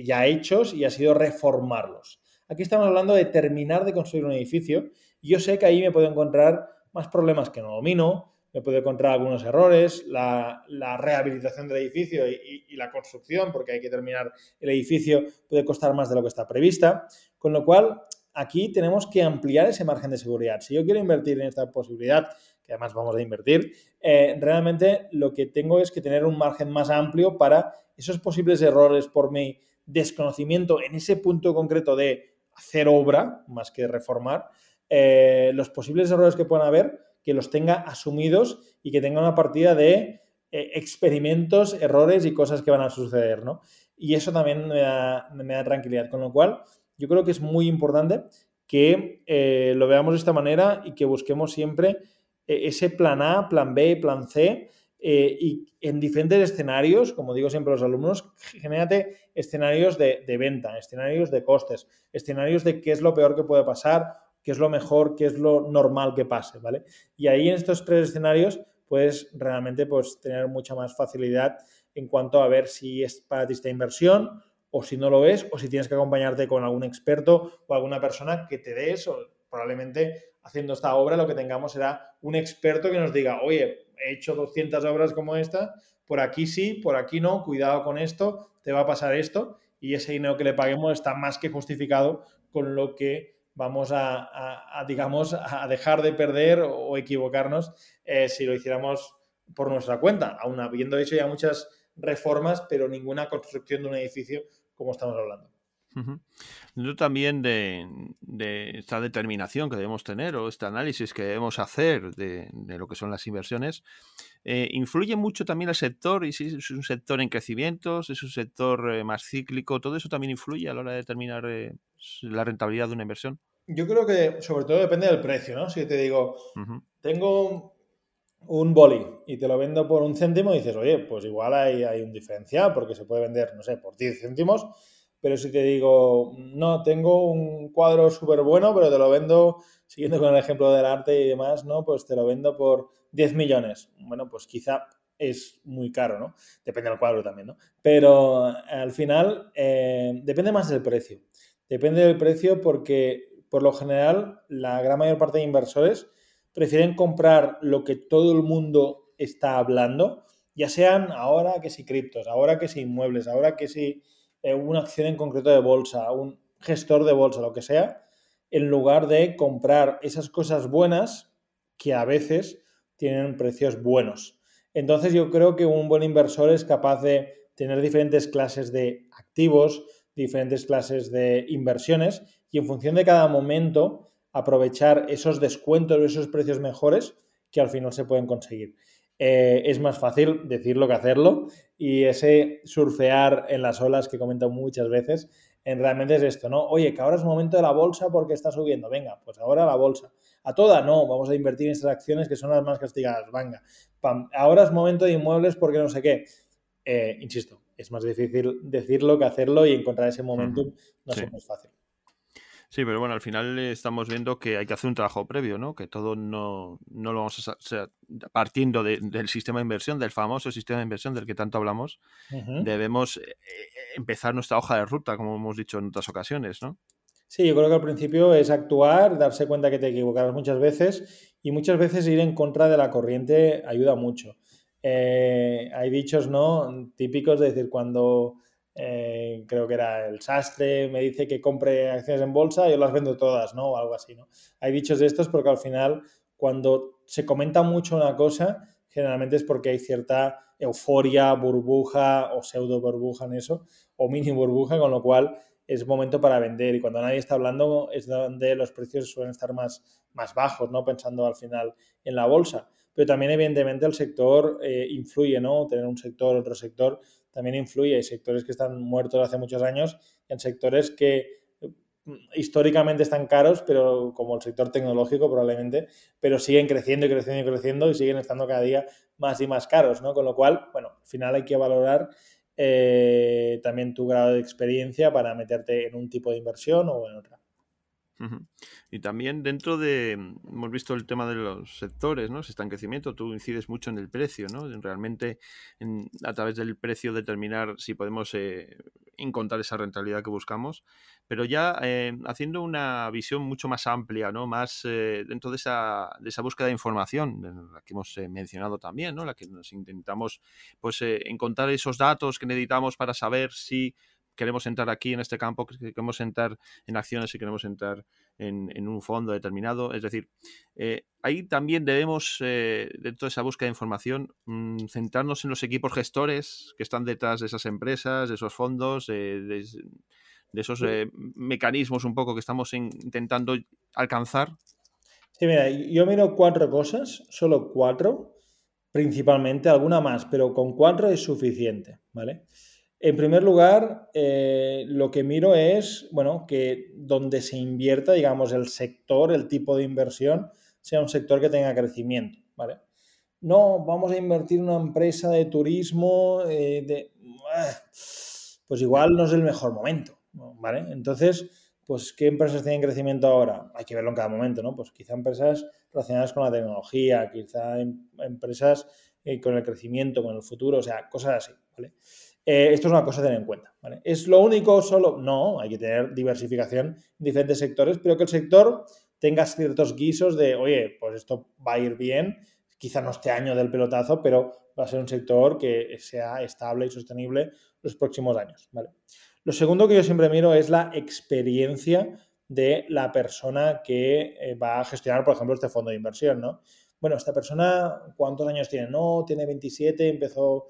ya hechos y ha sido reformarlos. Aquí estamos hablando de terminar de construir un edificio yo sé que ahí me puedo encontrar más problemas que no domino, me puedo encontrar algunos errores, la, rehabilitación del edificio y, la construcción, porque hay que terminar el edificio, puede costar más de lo que está prevista. Con lo cual, aquí tenemos que ampliar ese margen de seguridad. Si yo quiero invertir en esta posibilidad, que además vamos a invertir, eh, realmente lo que tengo es que tener un margen más amplio para esos posibles errores por mi desconocimiento en ese punto concreto de hacer obra, más que reformar, eh, los posibles errores que puedan haber, que los tenga asumidos y que tenga una partida de eh, experimentos, errores y cosas que van a suceder, ¿no? Y eso también me da, tranquilidad, con lo cual yo creo que es muy importante que eh, lo veamos de esta manera y que busquemos siempre ese plan A, plan B, plan C, eh, y en diferentes escenarios, como digo siempre a los alumnos, genérate escenarios de, venta, escenarios de costes, escenarios de qué es lo peor que puede pasar, qué es lo mejor, qué es lo normal que pase, ¿vale? Y ahí en estos tres escenarios puedes realmente pues, tener mucha más facilidad en cuanto a ver si es para ti esta inversión o si no lo es, o si tienes que acompañarte con algún experto o alguna persona que te dé eso. Probablemente haciendo esta obra lo que tengamos será un experto que nos diga, oye, he hecho 200 obras como esta, por aquí sí, por aquí no, cuidado con esto, te va a pasar esto, y ese dinero que le paguemos está más que justificado con lo que vamos a, digamos, a dejar de perder o equivocarnos eh, si lo hiciéramos por nuestra cuenta, aún habiendo hecho ya muchas reformas, pero ninguna construcción de un edificio como estamos hablando.
Uh -huh. También de, de, esta determinación que debemos tener o este análisis que debemos hacer de, de lo que son las inversiones, eh, influye mucho también el sector y si es un sector en crecimiento, si es un sector eh, más cíclico, todo eso también influye a la hora de determinar eh, la rentabilidad de una inversión.
Yo creo que sobre todo depende del precio, ¿no? Si te digo, uh -huh. tengo un boli y te lo vendo por un céntimo, dices, oye, pues igual hay, hay un diferencial porque se puede vender, no sé, por 10 céntimos pero si te digo, no, tengo un cuadro súper bueno, pero te lo vendo, siguiendo con el ejemplo del arte y demás, ¿no? Pues te lo vendo por 10 millones. Bueno, pues quizá es muy caro, ¿no? Depende del cuadro también, ¿no? Pero al final eh, depende más del precio. Depende del precio porque, por lo general, la gran mayor parte de inversores prefieren comprar lo que todo el mundo está hablando, ya sean ahora que si criptos, ahora que si inmuebles, ahora que si eh, una acción en concreto de bolsa, un gestor de bolsa, lo que sea, en lugar de comprar esas cosas buenas que a veces tienen precios buenos. Entonces yo creo que un buen inversor es capaz de tener diferentes clases de activos, diferentes clases de inversiones y en función de cada momento aprovechar esos descuentos o esos precios mejores que al final se pueden conseguir eh, es más fácil decirlo que hacerlo y ese surfear en las olas que comento muchas veces, en realmente es esto, ¿no? Oye, que ahora es momento de la bolsa porque está subiendo, venga, pues ahora la bolsa. A toda no, vamos a invertir en estas acciones que son las más castigadas, venga. Pam, ahora es momento de inmuebles porque no sé qué. Eh, insisto, es más difícil decirlo que hacerlo y encontrar ese momentum uh -huh. no sí. es más fácil.
Sí, pero bueno, al final estamos viendo que hay que hacer un trabajo previo, ¿no? Que todo no, no lo vamos a hacer partiendo de, del sistema de inversión, del famoso sistema de inversión del que tanto hablamos. Uh -huh. Debemos eh, empezar nuestra hoja de ruta, como hemos dicho en otras ocasiones, ¿no?
Sí, yo creo que al principio es actuar, darse cuenta que te equivocarás muchas veces y muchas veces ir en contra de la corriente ayuda mucho. Eh, hay dichos, ¿no? Típicos de decir cuando eh, creo que era el sastre, me dice que compre acciones en bolsa, yo las vendo todas, ¿no? O algo así, ¿no? Hay dichos de estos porque al final, cuando se comenta mucho una cosa, generalmente es porque hay cierta euforia, burbuja o pseudo burbuja en eso, o mini burbuja, con lo cual es momento para vender. Y cuando nadie está hablando es donde los precios suelen estar más, más bajos, ¿no? Pensando al final en la bolsa. Pero también, evidentemente, el sector eh, influye, ¿no? Tener un sector, otro sector, también influye. Hay sectores que están muertos hace muchos años y hay sectores que históricamente están caros, pero como el sector tecnológico probablemente, pero siguen creciendo y creciendo y creciendo y siguen estando cada día más y más caros, ¿no? Con lo cual, bueno, al final hay que valorar eh, también tu grado de experiencia para meterte en un tipo de inversión o en otra.
Y también dentro de, hemos visto el tema de los sectores, ¿no? Si está en crecimiento, tú incides mucho en el precio, ¿no? Realmente a través del precio determinar si podemos eh, encontrar esa rentabilidad que buscamos, pero ya eh, haciendo una visión mucho más amplia, ¿no? Más eh, dentro de esa, de esa búsqueda de información, la que hemos mencionado también, ¿no? La que nos intentamos, pues, encontrar esos datos que necesitamos para saber si queremos entrar aquí en este campo, queremos entrar en acciones y queremos entrar en, un fondo determinado. Es decir, eh, ahí también debemos, eh, dentro de esa búsqueda de información, mm, centrarnos en los equipos gestores que están detrás de esas empresas, de esos fondos, de, esos eh, mecanismos un poco que estamos intentando alcanzar.
Sí, mira, yo miro cuatro cosas, solo cuatro, principalmente, alguna más, pero con cuatro es suficiente, ¿vale? En primer lugar, eh, lo que miro es, bueno, que donde se invierta, digamos, el sector, el tipo de inversión, sea un sector que tenga crecimiento, ¿vale? No, vamos a invertir en una empresa de turismo, eh, de, ah, pues igual no es el mejor momento, ¿vale? Entonces, pues, ¿qué empresas tienen crecimiento ahora? Hay que verlo en cada momento, ¿no? Pues quizá empresas relacionadas con la tecnología, quizá em, empresas eh, con el crecimiento, con el futuro, o sea, cosas así, ¿vale? Eh, esto es una cosa a tener en cuenta. ¿Es lo único solo? No, hay que tener diversificación en diferentes sectores, pero que el sector tenga ciertos guisos de, oye, pues esto va a ir bien, quizá no este año del pelotazo, pero va a ser un sector que sea estable y sostenible los próximos años. ¿vale? Lo segundo que yo siempre miro es la experiencia de la persona que eh, va a gestionar, por ejemplo, este fondo de inversión, ¿no? Bueno, esta persona, ¿cuántos años tiene? No, tiene 27, empezó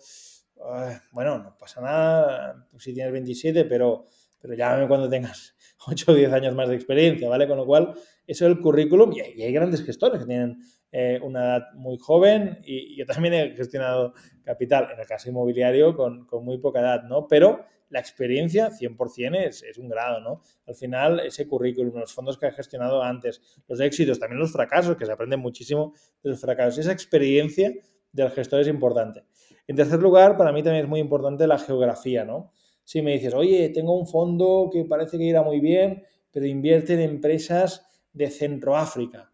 bueno, no pasa nada si tienes 27, pero, pero llámame cuando tengas 8 o 10 años más de experiencia, ¿vale? Con lo cual, eso es el currículum y hay, grandes gestores que tienen eh, una edad muy joven y, yo también he gestionado capital, en el caso inmobiliario, con, con muy poca edad, ¿no? Pero la experiencia 100% es, es un grado, ¿no? Al final, ese currículum, los fondos que he gestionado antes, los éxitos, también los fracasos, que se aprende muchísimo de los fracasos, esa experiencia del gestor es importante. En tercer lugar, para mí también es muy importante la geografía, ¿no? Si me dices, oye, tengo un fondo que parece que irá muy bien, pero invierte en empresas de Centroáfrica.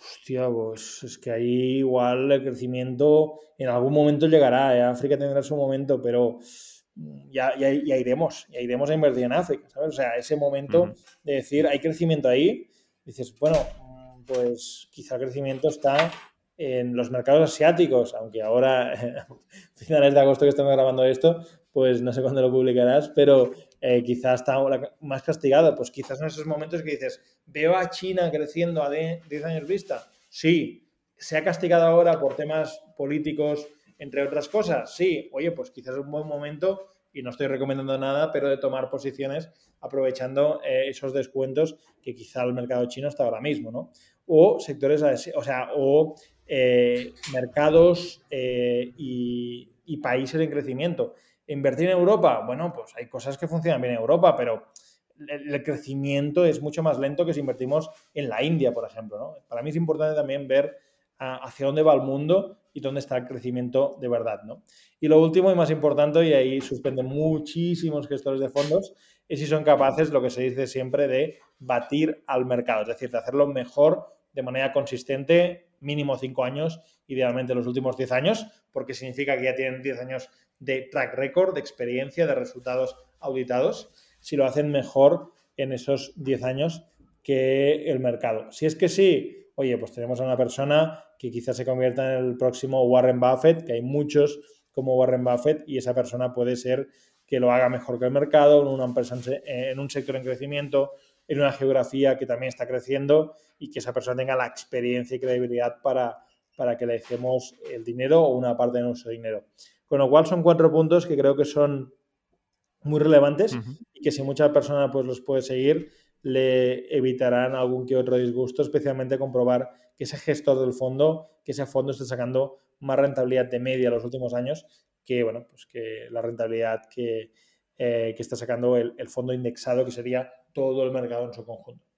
Hostia, pues es que ahí igual el crecimiento en algún momento llegará, ¿eh? África tendrá su momento, pero ya, ya, iremos, ya iremos a invertir en África, ¿sabes? O sea, ese momento de decir, hay crecimiento ahí, dices, bueno, pues quizá el crecimiento está en los mercados asiáticos, aunque ahora, finales de agosto que estamos grabando esto, pues no sé cuándo lo publicarás, pero eh, quizás está más castigado. Pues quizás en esos momentos que dices, veo a China creciendo a 10 años vista. Sí, se ha castigado ahora por temas políticos, entre otras cosas. Sí, oye, pues quizás es un buen momento y no estoy recomendando nada, pero de tomar posiciones aprovechando eh, esos descuentos que quizá el mercado chino está ahora mismo, ¿no? O sectores, o sea, o eh, mercados eh, y, países en crecimiento. Invertir en Europa, bueno, pues hay cosas que funcionan bien en Europa, pero el, crecimiento es mucho más lento que si invertimos en la India, por ejemplo. Para mí es importante también ver hacia dónde va el mundo y dónde está el crecimiento de verdad. ¿no? Y lo último y más importante, y ahí suspenden muchísimos gestores de fondos, es si son capaces, lo que se dice siempre, de batir al mercado, es decir, de hacerlo mejor de manera consistente mínimo cinco años, idealmente los últimos 10 años, porque significa que ya tienen 10 años de track record, de experiencia, de resultados auditados, si lo hacen mejor en esos 10 años que el mercado. Si es que sí, oye, pues tenemos a una persona que quizás se convierta en el próximo Warren Buffett, que hay muchos como Warren Buffett, y esa persona puede ser que lo haga mejor que el mercado, en una empresa en un sector en crecimiento, en una geografía que también está creciendo y que esa persona tenga la experiencia y credibilidad para, para que le dejemos el dinero o una parte de nuestro dinero. Con lo cual son cuatro puntos que creo que son muy relevantes y que si mucha persona pues los puede seguir, le evitarán algún que otro disgusto, especialmente comprobar que ese gestor del fondo, que ese fondo esté sacando más rentabilidad de media en los últimos años que, bueno, pues que la rentabilidad que, eh, que está sacando el, el, fondo indexado, que sería todo el mercado en su conjunto.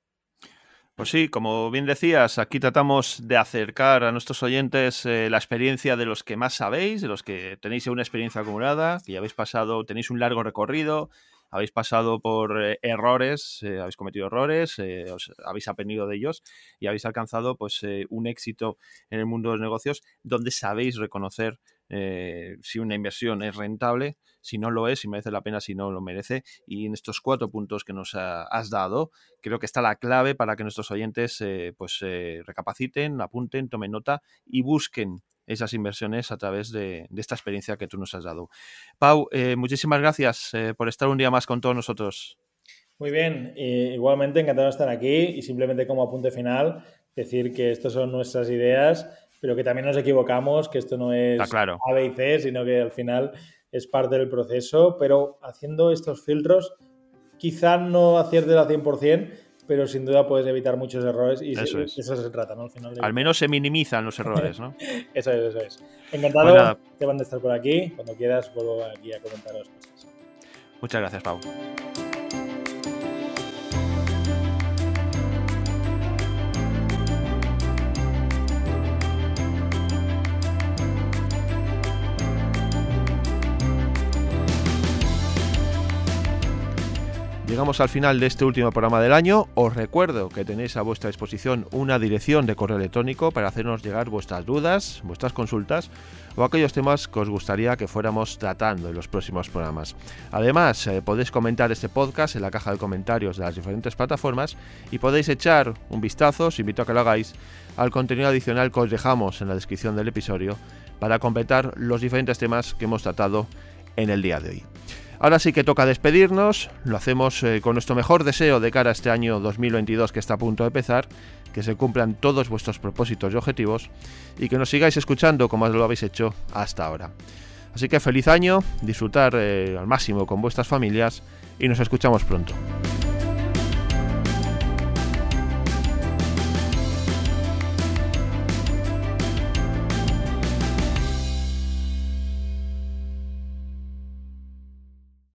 Pues sí, como bien decías, aquí tratamos de acercar a nuestros oyentes eh, la experiencia de los que más sabéis, de los que tenéis una experiencia acumulada, que ya habéis pasado, tenéis un largo recorrido, habéis pasado por eh, errores, eh, habéis cometido errores, os, habéis aprendido de ellos y habéis alcanzado pues un éxito en el mundo de los negocios donde sabéis reconocer si una inversión es rentable, si no lo es, si merece la pena, si no lo merece. Y en estos cuatro puntos que nos has dado, creo que está la clave para que nuestros oyentes eh, pues eh, recapaciten, apunten, tomen nota y busquen esas inversiones a través de, esta experiencia que tú nos has dado. Pau, eh, muchísimas gracias por estar un día más con todos nosotros.
Muy bien, igualmente encantado de estar aquí y simplemente como apunte final decir que estas son nuestras ideas, pero que también nos equivocamos, que esto no es A, B y C, sino que al final es parte del proceso, pero haciendo estos filtros, quizá no aciertes al 100%, pero sin duda puedes evitar muchos errores y eso, eso se trata, ¿no? Al,
final Al menos se minimizan los errores, ¿no?
eso es, eso es. Encantado te van a estar por aquí. Cuando quieras, vuelvo aquí a comentaros cosas.
Muchas gracias, Pau. Llegamos al final de este último programa del año. Os recuerdo que tenéis a vuestra disposición una dirección de correo electrónico para hacernos llegar vuestras dudas, vuestras consultas o aquellos temas que os gustaría que fuéramos tratando en los próximos programas. Además, eh, podéis comentar este podcast en la caja de comentarios de las diferentes plataformas y podéis echar un vistazo, os invito a que lo hagáis, al contenido adicional que os dejamos en la descripción del episodio para completar los diferentes temas que hemos tratado en el día de hoy. Ahora sí que toca despedirnos, lo hacemos eh, con nuestro mejor deseo de cara a este año 2022 que está a punto de empezar, que se cumplan todos vuestros propósitos y objetivos y que nos sigáis escuchando como lo habéis hecho hasta ahora. Así que feliz año, disfrutar eh, al máximo con vuestras familias y nos escuchamos pronto.